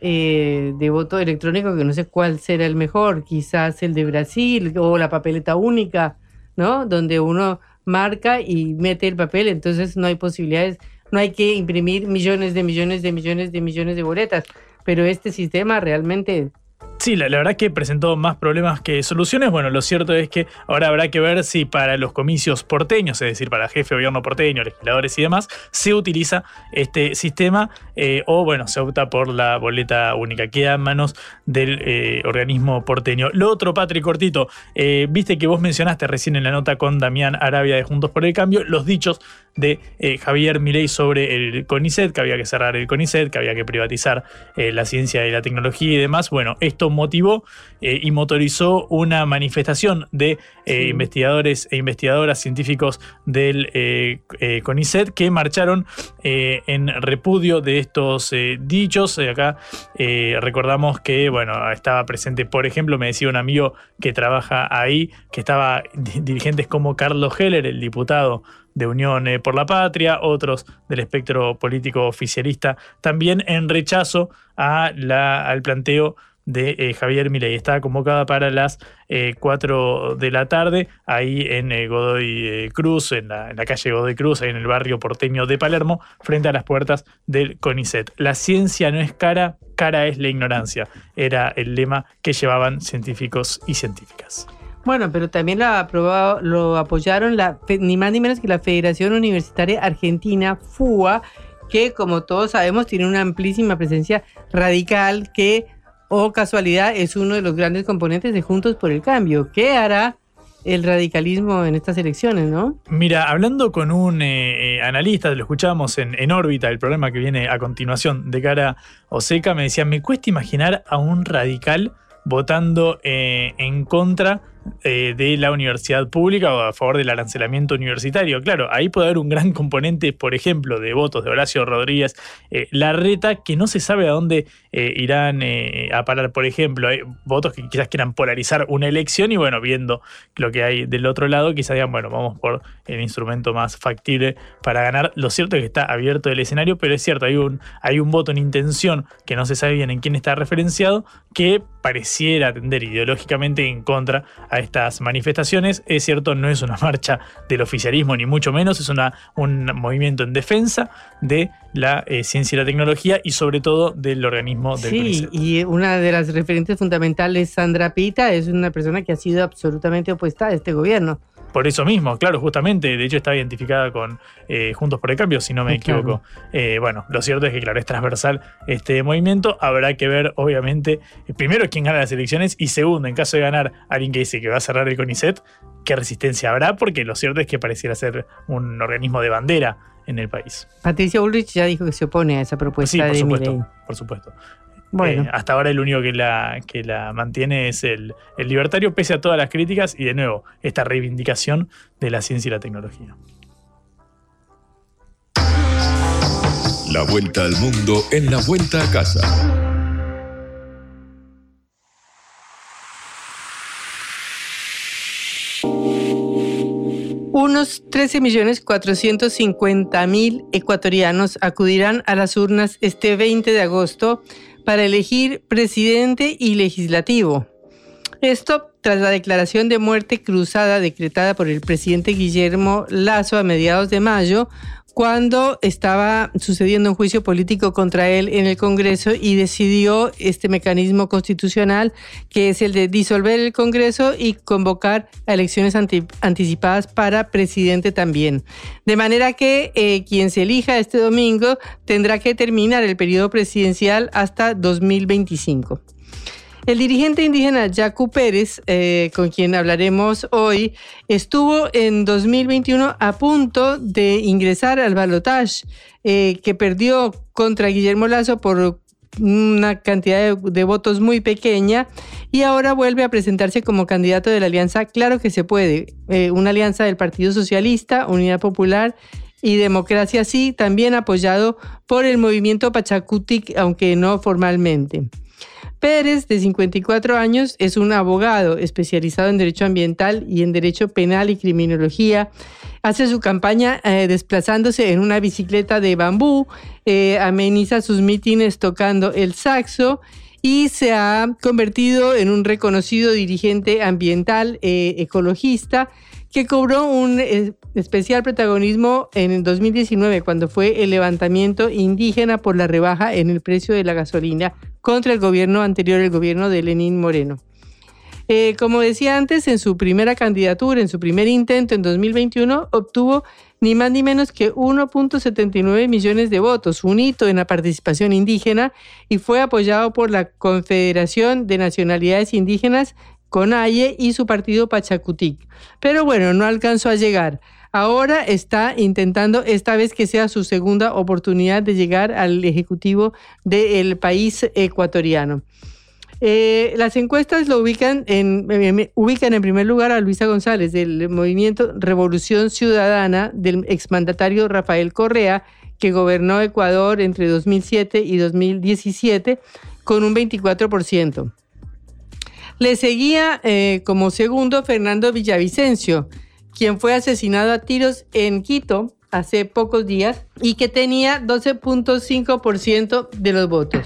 eh, de voto electrónico que no sé cuál será el mejor, quizás el de Brasil o la papeleta única, ¿no? Donde uno marca y mete el papel, entonces no hay posibilidades, no hay que imprimir millones de millones de millones de millones de boletas, pero este sistema realmente Sí, la, la verdad que presentó más problemas que soluciones. Bueno, lo cierto es que ahora habrá que ver si para los comicios porteños, es decir, para jefe de gobierno porteño, legisladores y demás, se utiliza este sistema eh, o, bueno, se opta por la boleta única. Queda en manos del eh, organismo porteño. Lo otro, Patrick Cortito, eh, viste que vos mencionaste recién en la nota con Damián Arabia de Juntos por el Cambio los dichos de Javier Milei sobre el CONICET, que había que cerrar el CONICET, que había que privatizar la ciencia y la tecnología y demás. Bueno, esto motivó eh, y motorizó una manifestación de eh, Sí. investigadores e investigadoras científicos del eh, CONICET que marcharon en repudio de estos dichos. Acá recordamos que, bueno, estaba presente, por ejemplo, me decía un amigo que trabaja ahí, que estaba di- dirigentes como Carlos Heller, el diputado de Unión por la Patria, otros del espectro político oficialista, también en rechazo a la, al planteo de eh, Javier Milei. Estaba convocada para las eh, 4 de la tarde, ahí en eh, Godoy eh, Cruz, en la, calle Godoy Cruz, en el barrio porteño de Palermo, frente a las puertas del CONICET. La ciencia no es cara, cara es la ignorancia. Era el lema que llevaban científicos y científicas. Bueno, pero también lo, aprobado, lo apoyaron la, ni más ni menos que la Federación Universitaria Argentina, FUA, que como todos sabemos tiene una amplísima presencia radical que, o casualidad, es uno de los grandes componentes de Juntos por el Cambio. ¿Qué hará el radicalismo en estas elecciones, no? Mira, hablando con un eh, eh, analista, lo escuchamos en, en órbita, el programa que viene a continuación de cara a Oseca, me decía, me cuesta imaginar a un radical votando eh, en contra eh, de la universidad pública o a favor del arancelamiento universitario. Claro, ahí puede haber un gran componente, por ejemplo, de votos de Horacio Rodríguez eh, Larreta, que no se sabe a dónde eh, irán a parar. Por ejemplo, hay votos que quizás quieran polarizar una elección y bueno, viendo lo que hay del otro lado, quizás digan, bueno, vamos por el instrumento más factible para ganar. Lo cierto es que está abierto el escenario, pero es cierto, hay un, hay un voto en intención que no se sabe bien en quién está referenciado, que pareciera atender ideológicamente en contra estas manifestaciones. Es cierto, no es una marcha del oficialismo, ni mucho menos, es una, un movimiento en defensa de la eh, ciencia y la tecnología y sobre todo del organismo del Sí, y una de las referentes fundamentales, Sandra Pita, es una persona que ha sido absolutamente opuesta a este gobierno por eso mismo, claro, justamente, de hecho está identificada con eh, Juntos por el Cambio, si no me equivoco. Eh, bueno, lo cierto es que, claro, es transversal este movimiento. Habrá que ver, obviamente, primero quién gana las elecciones y segundo, en caso de ganar alguien que dice que va a cerrar el CONICET, qué resistencia habrá, porque lo cierto es que pareciera ser un organismo de bandera en el país. Patricia Ulrich ya dijo que se opone a esa propuesta sí, por de supuesto, por supuesto. Bueno. Eh, hasta ahora el único que la, que la mantiene es el, el libertario, pese a todas las críticas y de nuevo, esta reivindicación de la ciencia y la tecnología. La vuelta al mundo en la vuelta a casa. Unos 13.450.000 ecuatorianos acudirán a las urnas este 20 de agosto para elegir presidente y legislativo. Esto tras la declaración de muerte cruzada decretada por el presidente Guillermo Lazo a mediados de mayo, cuando estaba sucediendo un juicio político contra él en el Congreso y decidió este mecanismo constitucional que es el de disolver el Congreso y convocar elecciones anticipadas para presidente también. De manera que eh, quien se elija este domingo tendrá que terminar el periodo presidencial hasta 2025. El dirigente indígena Jacu Pérez, eh, con quien hablaremos hoy, estuvo en 2021 a punto de ingresar al balotaje, eh, que perdió contra Guillermo Lazo por una cantidad de, votos muy pequeña y ahora vuelve a presentarse como candidato de la alianza Claro que se puede, eh, una alianza del Partido Socialista, Unidad Popular y Democracia Sí, también apoyado por el movimiento Pachacutic, aunque no formalmente. Pérez, de 54 años, es un abogado especializado en Derecho Ambiental y en Derecho Penal y Criminología. Hace su campaña eh, desplazándose en una bicicleta de bambú, eh, ameniza sus mítines tocando el saxo y se ha convertido en un reconocido dirigente ambiental eh, ecologista que cobró un especial protagonismo en el 2019 cuando fue el levantamiento indígena por la rebaja en el precio de la gasolina contra el gobierno anterior, el gobierno de Lenín Moreno. Eh, como decía antes, en su primera candidatura, en su primer intento en 2021, obtuvo ni más ni menos que 1.79 millones de votos, un hito en la participación indígena, y fue apoyado por la Confederación de Nacionalidades Indígenas, CONAIE, y su partido Pachacutic. Pero bueno, no alcanzó a llegar. Ahora está intentando esta vez que sea su segunda oportunidad de llegar al Ejecutivo del país ecuatoriano. Eh, las encuestas lo ubican en, ubican en primer lugar a Luisa González del movimiento Revolución Ciudadana del exmandatario Rafael Correa, que gobernó Ecuador entre 2007 y 2017 con un 24%. Le seguía eh, como segundo Fernando Villavicencio, quien fue asesinado a tiros en Quito hace pocos días y que tenía 12.5% de los votos.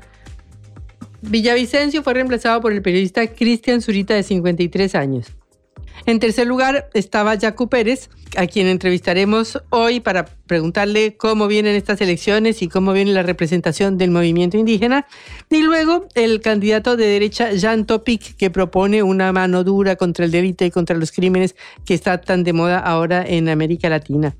Villavicencio fue reemplazado por el periodista Cristian Zurita de 53 años. En tercer lugar estaba Jacu Pérez, a quien entrevistaremos hoy para preguntarle cómo vienen estas elecciones y cómo viene la representación del movimiento indígena. Y luego el candidato de derecha, Jean Topic, que propone una mano dura contra el delito y contra los crímenes que está tan de moda ahora en América Latina.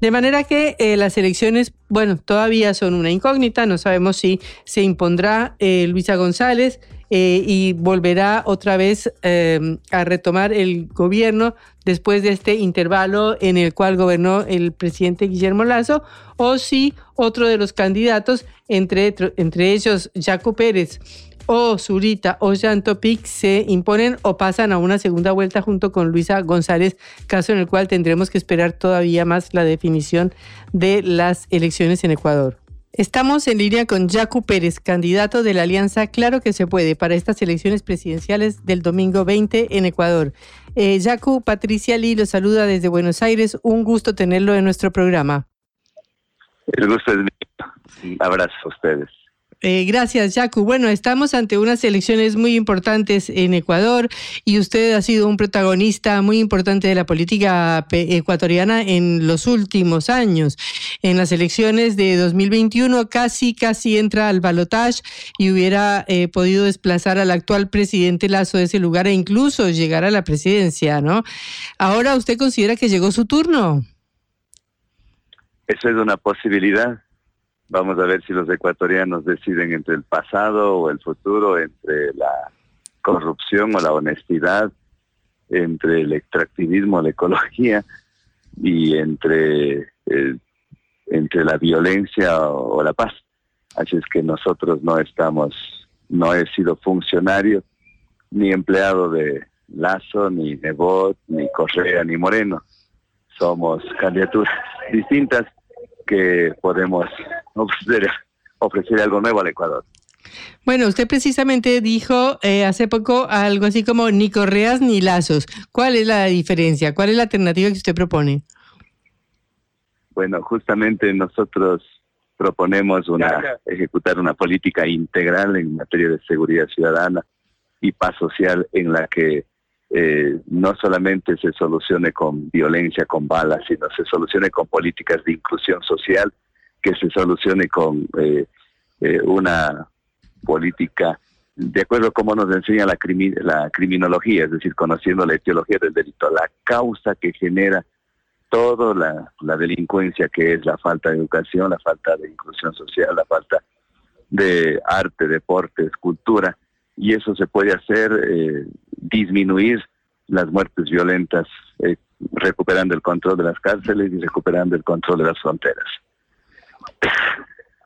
De manera que eh, las elecciones, bueno, todavía son una incógnita, no sabemos si se impondrá eh, Luisa González, eh, y volverá otra vez eh, a retomar el gobierno después de este intervalo en el cual gobernó el presidente Guillermo Lazo, o si otro de los candidatos, entre, entre ellos Jaco Pérez o Zurita o Jean Topic se imponen o pasan a una segunda vuelta junto con Luisa González, caso en el cual tendremos que esperar todavía más la definición de las elecciones en Ecuador. Estamos en línea con Yacu Pérez, candidato de la Alianza Claro que se puede para estas elecciones presidenciales del domingo 20 en Ecuador. Eh, Patricia Lee lo saluda desde Buenos Aires. Un gusto tenerlo en nuestro programa. El gusto es mío. Abrazo a ustedes. Eh, gracias, Yacu. Bueno, estamos ante unas elecciones muy importantes en Ecuador y usted ha sido un protagonista muy importante de la política ecuatoriana en los últimos años. En las elecciones de 2021 casi, casi entra al balotaje y hubiera eh, podido desplazar al actual presidente Lazo de ese lugar e incluso llegar a la presidencia, ¿no? Ahora, ¿usted considera que llegó su turno? Eso es una posibilidad Vamos a ver si los ecuatorianos deciden entre el pasado o el futuro, entre la corrupción o la honestidad, entre el extractivismo, la ecología y entre, eh, entre la violencia o, la paz. Así es que nosotros no estamos, no he sido funcionario ni empleado de Lazo, ni Nebot, ni Correa, ni Moreno. Somos candidaturas distintas que podemos ofrecer, ofrecer algo nuevo al Ecuador. Bueno, usted precisamente dijo eh, hace poco algo así como ni correas ni lazos. ¿Cuál es la diferencia? ¿Cuál es la alternativa que usted propone? Bueno, justamente nosotros proponemos una ejecutar una política integral en materia de seguridad ciudadana y paz social en la que eh, no solamente se solucione con violencia, con balas, sino se solucione con políticas de inclusión social, que se solucione con eh, eh, una política de acuerdo a cómo nos enseña la, criminología, es decir, conociendo la etiología del delito, la causa que genera toda la, la, delincuencia que es la falta de educación, la falta de inclusión social, la falta de arte, deportes, cultura, y eso se puede hacer eh, disminuir las muertes violentas, eh, recuperando el control de las cárceles y recuperando el control de las fronteras.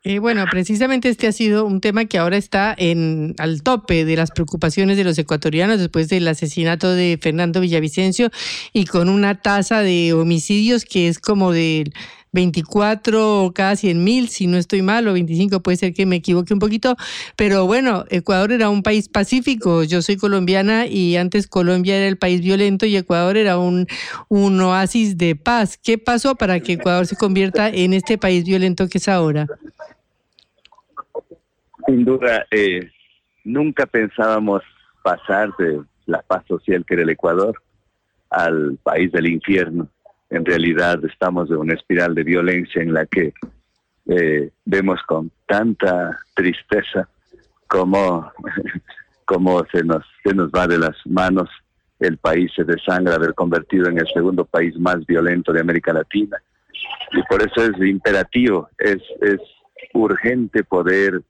Eh, bueno, precisamente este ha sido un tema que ahora está en al tope de las preocupaciones de los ecuatorianos después del asesinato de Fernando Villavicencio y con una tasa de homicidios que es como de 24 cada 100 mil, si no estoy mal, o 25, puede ser que me equivoque un poquito, pero bueno, Ecuador era un país pacífico, yo soy colombiana y antes Colombia era el país violento y Ecuador era un, un oasis de paz. ¿Qué pasó para que Ecuador se convierta en este país violento que es ahora? Sin duda, eh, nunca pensábamos pasar de la paz social que era el Ecuador al país del infierno en realidad estamos en una espiral de violencia en la que eh, vemos con tanta tristeza cómo, cómo se, nos, se nos va de las manos el país se desangra haber convertido en el segundo país más violento de América Latina. Y por eso es imperativo, es, es urgente poder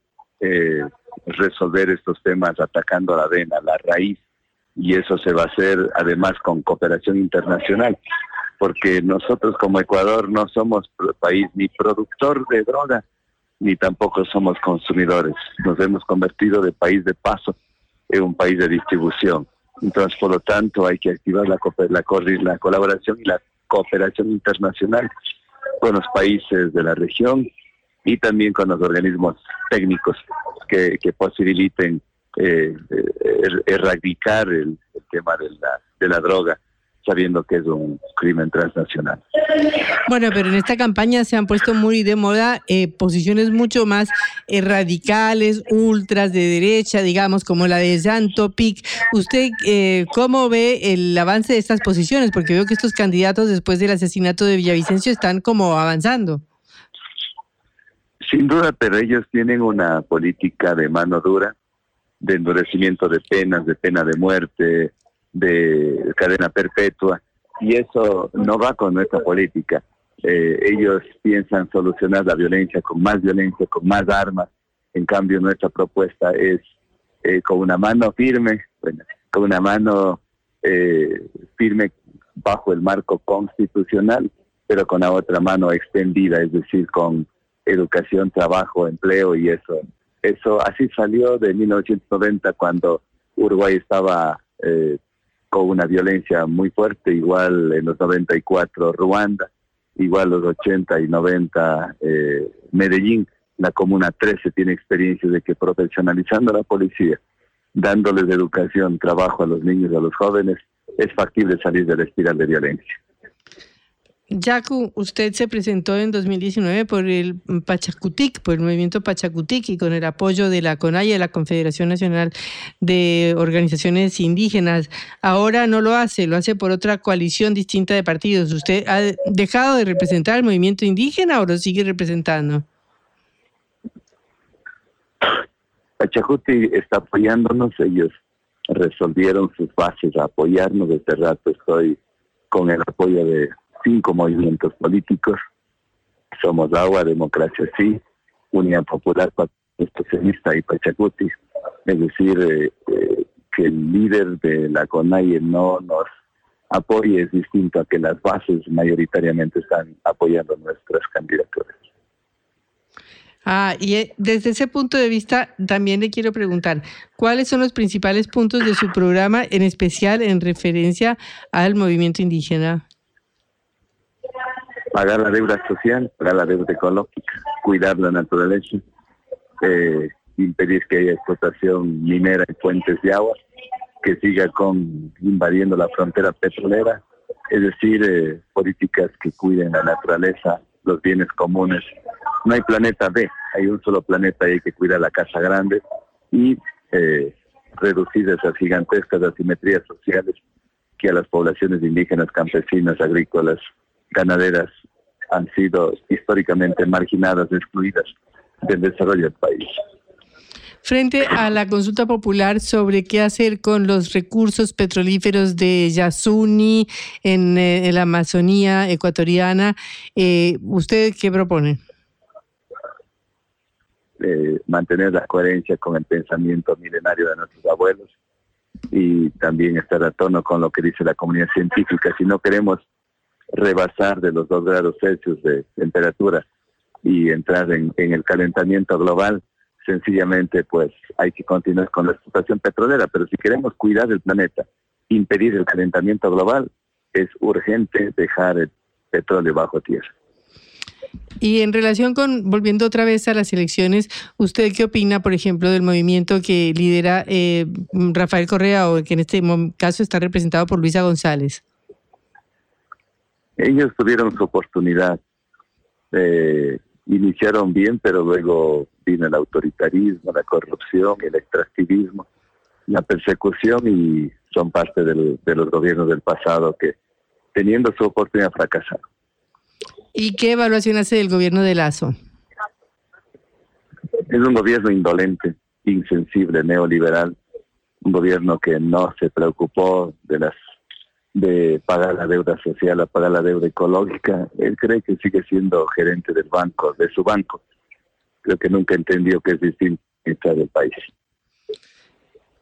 eh, resolver estos temas atacando la vena, la raíz, y eso se va a hacer además con cooperación internacional porque nosotros como Ecuador no somos país ni productor de droga, ni tampoco somos consumidores. Nos hemos convertido de país de paso en un país de distribución. Entonces, por lo tanto, hay que activar la, la, la colaboración y la cooperación internacional con los países de la región y también con los organismos técnicos que, que posibiliten eh, eh er, erradicar el, el tema de la, de la droga sabiendo que es un crimen transnacional. Bueno, pero en esta campaña se han puesto muy de moda eh, posiciones mucho más eh, radicales, ultras de derecha, digamos, como la de Jean Topic. ¿Usted eh, cómo ve el avance de estas posiciones? Porque veo que estos candidatos después del asesinato de Villavicencio están como avanzando. Sin duda, pero ellos tienen una política de mano dura, de endurecimiento de penas, de pena de muerte, de cadena perpetua y eso no va con nuestra política. Eh, ellos piensan solucionar la violencia con más violencia, con más armas. En cambio, nuestra propuesta es eh, con una mano firme, bueno, con una mano eh, firme bajo el marco constitucional, pero con la otra mano extendida, es decir, con educación, trabajo, empleo y eso eso así salió de 1990 cuando Uruguay estaba eh, una violencia muy fuerte, igual en los 94 Ruanda, igual los 80 y 90 eh, Medellín. La Comuna 13 tiene experiencia de que profesionalizando a la policía, dándoles educación, trabajo a los niños y a los jóvenes, es factible salir de la espiral de violencia. Yacu, usted se presentó en 2019 por el Pachacutic, por el movimiento Pachacutic y con el apoyo de la CONAIE, la Confederación Nacional de Organizaciones Indígenas. Ahora no lo hace, lo hace por otra coalición distinta de partidos. ¿Usted ha dejado de representar el movimiento indígena o lo sigue representando? Pachacuti está apoyándonos, ellos resolvieron sus bases a apoyarnos. Desde rato estoy con el apoyo de cinco movimientos políticos. Somos Agua, Democracia Sí, Unidad Popular, Especialista y Pachacuti. Es decir, eh, eh, que el líder de la CONAIE no nos apoye es distinto a que las bases mayoritariamente están apoyando nuestras candidaturas. Ah, y eh, desde ese punto de vista también le quiero preguntar, ¿cuáles son los principales puntos de su programa, en especial en referencia al movimiento indígena? Pagar la deuda social, pagar la deuda ecológica, cuidar la naturaleza, eh, impedir que haya explotación minera en fuentes de agua, que siga invadiendo la frontera petrolera, es decir, eh, políticas que cuiden la naturaleza, los bienes comunes. No hay planeta B, hay un solo planeta y hay que cuidar la casa grande y eh, reducir esas gigantescas asimetrías sociales que a las poblaciones indígenas, campesinas, agrícolas, ganaderas han sido históricamente marginadas, excluidas del desarrollo del país. Frente a la consulta popular sobre qué hacer con los recursos petrolíferos de Yasuni en, eh, la Amazonía ecuatoriana, eh, ¿usted qué propone? Eh, mantener la coherencia con el pensamiento milenario de nuestros abuelos y también estar a tono con lo que dice la comunidad científica. Si no queremos rebasar de los dos grados Celsius de temperatura y entrar en, el calentamiento global, sencillamente pues hay que continuar con la explotación petrolera, pero si queremos cuidar el planeta, impedir el calentamiento global, es urgente dejar el petróleo bajo tierra. Y en relación con, volviendo otra vez a las elecciones, ¿usted qué opina, por ejemplo, del movimiento que lidera eh, Rafael Correa o que en este caso está representado por Luisa González? Ellos tuvieron su oportunidad. Eh, iniciaron bien, pero luego vino el autoritarismo, la corrupción, el extractivismo, la persecución y son parte de los gobiernos del pasado que teniendo su oportunidad fracasaron. ¿Y qué evaluación hace del gobierno de Lazo? Es un gobierno indolente, insensible, neoliberal, un gobierno que no se preocupó de las de pagar la deuda social, a pagar la deuda ecológica. Él cree que sigue siendo gerente del banco, de su banco. Creo que nunca entendió que es distinto del país.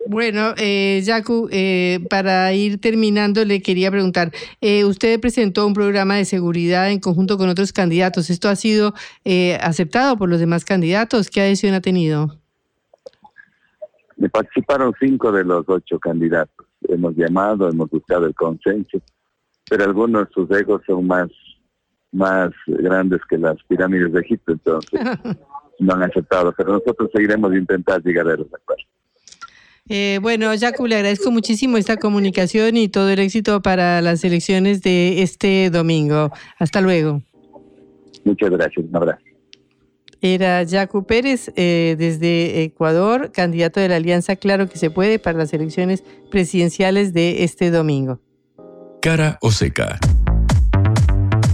Bueno, eh, Yacu, eh, para ir terminando, le quería preguntar, eh, usted presentó un programa de seguridad en conjunto con otros candidatos. ¿Esto ha sido eh, aceptado por los demás candidatos? ¿Qué adhesión ha tenido? Me participaron cinco de los ocho candidatos hemos llamado, hemos buscado el consenso, pero algunos sus egos son más, más grandes que las pirámides de Egipto, entonces no han aceptado, pero nosotros seguiremos intentar llegar a los acuerdos. Eh, bueno, Jacob, le agradezco muchísimo esta comunicación y todo el éxito para las elecciones de este domingo. Hasta luego. Muchas gracias, un abrazo. Era Jaco Pérez eh, desde Ecuador, candidato de la Alianza Claro que se puede para las elecciones presidenciales de este domingo. Cara o seca.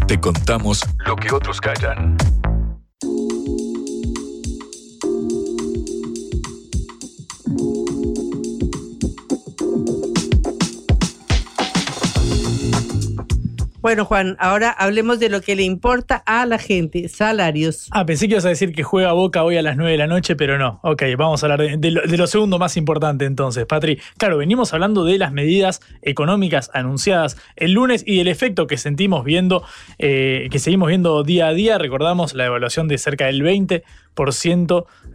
Te contamos lo que otros callan. Bueno, Juan, ahora hablemos de lo que le importa a la gente, salarios. Ah, pensé que ibas a decir que juega Boca hoy a las 9 de la noche, pero no. Ok, vamos a hablar de, lo, de lo segundo más importante entonces, Patri. Claro, venimos hablando de las medidas económicas anunciadas el lunes y del efecto que sentimos viendo, eh, que seguimos viendo día a día. Recordamos la evaluación de cerca del 20%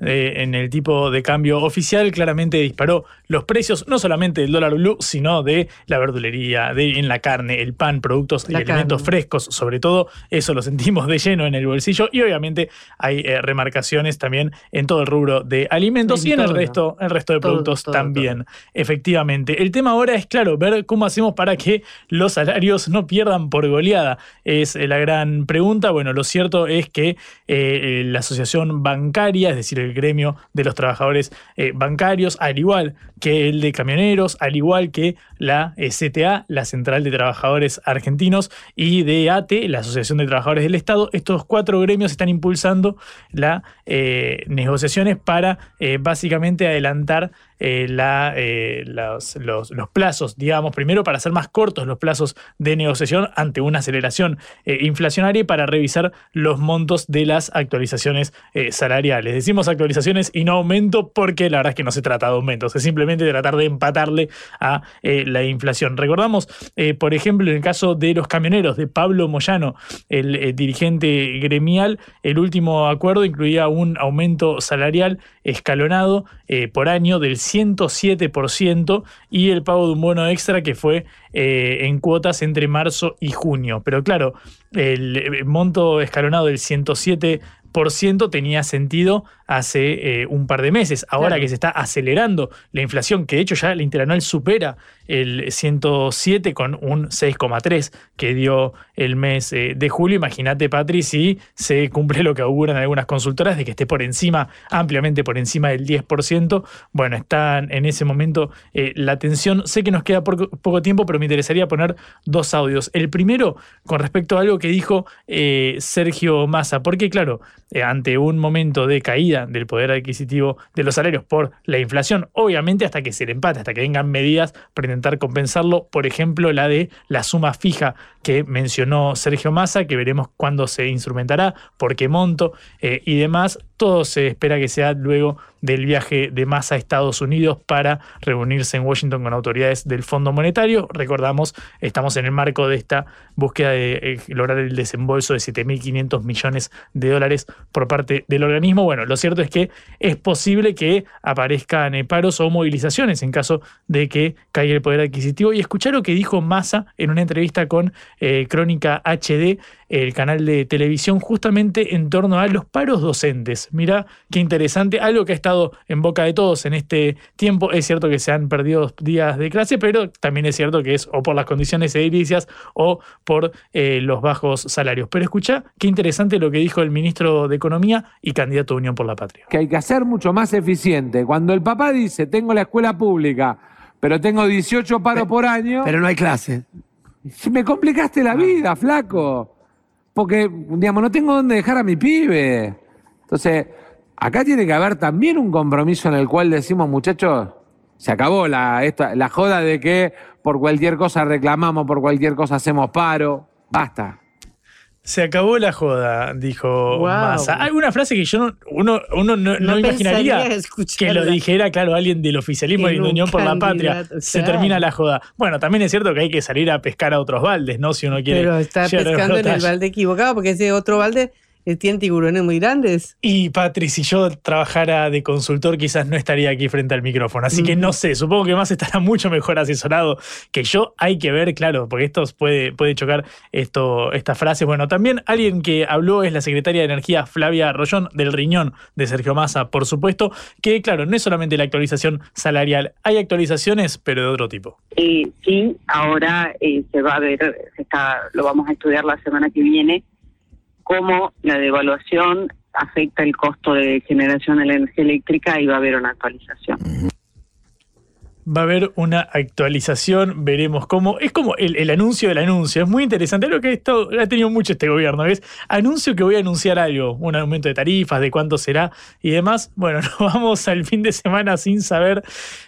eh, en el tipo de cambio oficial. Claramente disparó los precios, no solamente del dólar blue, sino de la verdulería, de en la carne, el pan, productos y alimentos frescos, sobre todo. Eso lo sentimos de lleno en el bolsillo. Y obviamente hay eh, remarcaciones también en todo el rubro de alimentos En y en el resto, el resto de Todo, productos todo, también. Efectivamente. El tema ahora es, claro, ver cómo hacemos para que los salarios no pierdan por goleada. Es eh, la gran pregunta. Bueno, lo cierto es que eh, la Asociación Bancaria, es decir, el gremio de los trabajadores eh, bancarios, al igual que el de camioneros, al igual que la eh, CTA, la Central de Trabajadores Argentinos, y de ATE, la Asociación de Trabajadores del Estado, estos cuatro gremios están impulsando las negociaciones para eh, básicamente adelantar eh, la, eh, los, los- plazos, digamos, primero para hacer más cortos los plazos de negociación ante una aceleración eh, inflacionaria y para revisar los montos de las actualizaciones salariales. Decimos actualizaciones y no aumento porque la verdad es que no se trata de aumentos, es simplemente tratar de empatarle a la inflación. Recordamos, por ejemplo, en el caso de los camioneros de Pablo Moyano, el eh, dirigente gremial, el último acuerdo incluía un aumento salarial escalonado por año del 107% y el pago de un bono extra que fue eh, en cuotas entre marzo y junio. Pero claro, el eh, monto escalonado del 107% tenía sentido hace eh, un par de meses. Ahora Claro. que se está acelerando la inflación, que de hecho ya la interanual supera el 107 con un 6,3 que dio el mes eh, de julio. Imagínate, Patri, si se cumple lo que auguran algunas consultoras de que esté por encima, ampliamente por encima del 10%. Bueno, están en ese momento eh, la tensión. Sé que nos queda poco, poco tiempo, pero me interesaría poner dos audios. El primero, con respecto a algo que dijo Sergio Massa, porque claro, ante un momento de caída del poder adquisitivo de los salarios por la inflación, obviamente hasta que se le empate, hasta que vengan medidas para intentar compensarlo, por ejemplo, la de la suma fija que mencionó Sergio Massa, que veremos cuándo se instrumentará, por qué monto eh, y demás. Todo se espera que sea luego del viaje de Massa a Estados Unidos para reunirse en Washington con autoridades del Fondo Monetario. Recordamos, estamos en el marco de esta búsqueda de eh, lograr el desembolso de 7.500 millones de dólares por parte del organismo. Bueno, lo cierto es que es posible que aparezcan eh, paros o movilizaciones en caso de que caiga el poder adquisitivo. Y escuchar lo que dijo Massa en una entrevista con eh, Crónica HD, el canal de televisión, justamente en torno a los paros docentes. Mirá qué interesante, algo que ha estado en boca de todos en este tiempo. Es cierto que se han perdido días de clase, pero también es cierto que es o por las condiciones edilicias o por eh, los bajos salarios. Pero escucha qué interesante lo que dijo el ministro de Economía y candidato a Unión por la Patria. que hay que hacer mucho más eficiente. Cuando el papá dice, tengo la escuela pública, pero tengo 18 paros por año, Pero no hay clase. si me complicaste la vida, flaco. Porque, digamos, no tengo dónde dejar a mi pibe. Entonces, acá tiene que haber también un compromiso en el cual decimos, muchachos, se acabó la, esta- la joda de que por cualquier cosa reclamamos, por cualquier cosa hacemos paro. Basta. Se acabó la joda, dijo Wow. Massa. Hay una frase que yo no, uno, uno no, no No imaginaría que lo dijera, claro, alguien del oficialismo y de un Unión por la Patria. Se termina la joda. Bueno, también es cierto que hay que salir a pescar a otros baldes, ¿no? Si uno quiere. Pero está pescando en el balde equivocado, porque ese otro balde eh, tiene tiburones muy grandes. Y Patri, si yo trabajara de consultor, quizás no estaría aquí frente al micrófono. Así que no sé, supongo que más estará mucho mejor asesorado que yo. Hay que ver, claro, porque esto puede, puede chocar esto, esta frase. Bueno, también alguien que habló es la secretaria de Energía, Flavia Rollón, del riñón de Sergio Massa, por supuesto, que claro, no es solamente la actualización salarial, hay actualizaciones, pero de otro tipo. Eh, sí, ahora eh, se va a ver, se está, lo vamos a estudiar la semana que viene, cómo la devaluación afecta el costo de generación de la energía eléctrica y va a haber una actualización. Va a haber una actualización, veremos cómo. Es como el, el anuncio del anuncio. Es muy interesante. Lo que esto ha tenido mucho este gobierno. Es anuncio que voy a anunciar algo, un aumento de tarifas, de cuánto será y demás. Bueno, nos vamos al fin de semana sin saber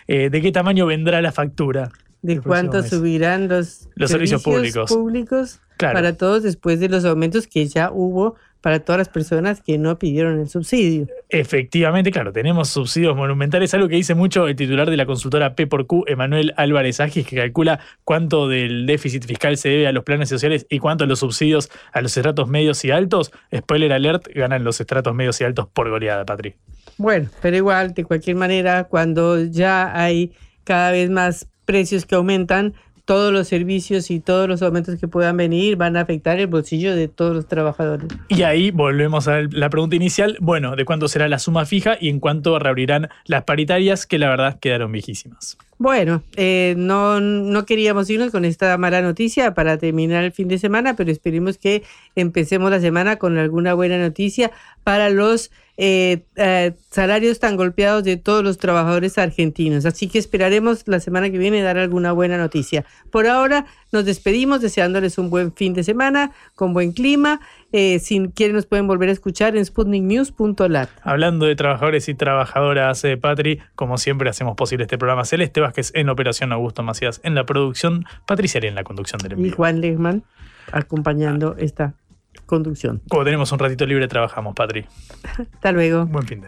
eh, de qué tamaño vendrá la factura. De cuánto subirán los, Los servicios públicos. públicos Claro. para todos después de los aumentos que ya hubo para todas las personas que no pidieron el subsidio. Efectivamente, claro, tenemos subsidios monumentales, algo que dice mucho el titular de la consultora P por Q, Emanuel Álvarez Agis, que calcula cuánto del déficit fiscal se debe a los planes sociales y cuánto a los subsidios a los estratos medios y altos. Spoiler alert, ganan los estratos medios y altos por goleada, Patri. Bueno, pero igual, de cualquier manera, cuando ya hay cada vez más precios que aumentan, todos los servicios y todos los aumentos que puedan venir van a afectar el bolsillo de todos los trabajadores. Y ahí volvemos a la pregunta inicial, bueno, de cuánto será la suma fija y en cuánto reabrirán las paritarias, que la verdad quedaron viejísimas. Bueno, eh, no, no queríamos irnos con esta mala noticia para terminar el fin de semana, pero esperemos que empecemos la semana con alguna buena noticia para los eh, eh, salarios tan golpeados de todos los trabajadores argentinos. Así que esperaremos la semana que viene dar alguna buena noticia. Por ahora nos despedimos deseándoles un buen fin de semana con buen clima. Eh, si quieren nos pueden volver a escuchar en sputniknews.lat. Hablando de trabajadores y trabajadoras, eh, Patri, como siempre hacemos posible este programa. Celeste Vázquez en la operación, Augusto Macías en la producción, Patricia en la conducción del Y envío. Juan Lehmann acompañando esta conducción. Como tenemos un ratito libre, trabajamos, Patri. Hasta luego. Buen fin de.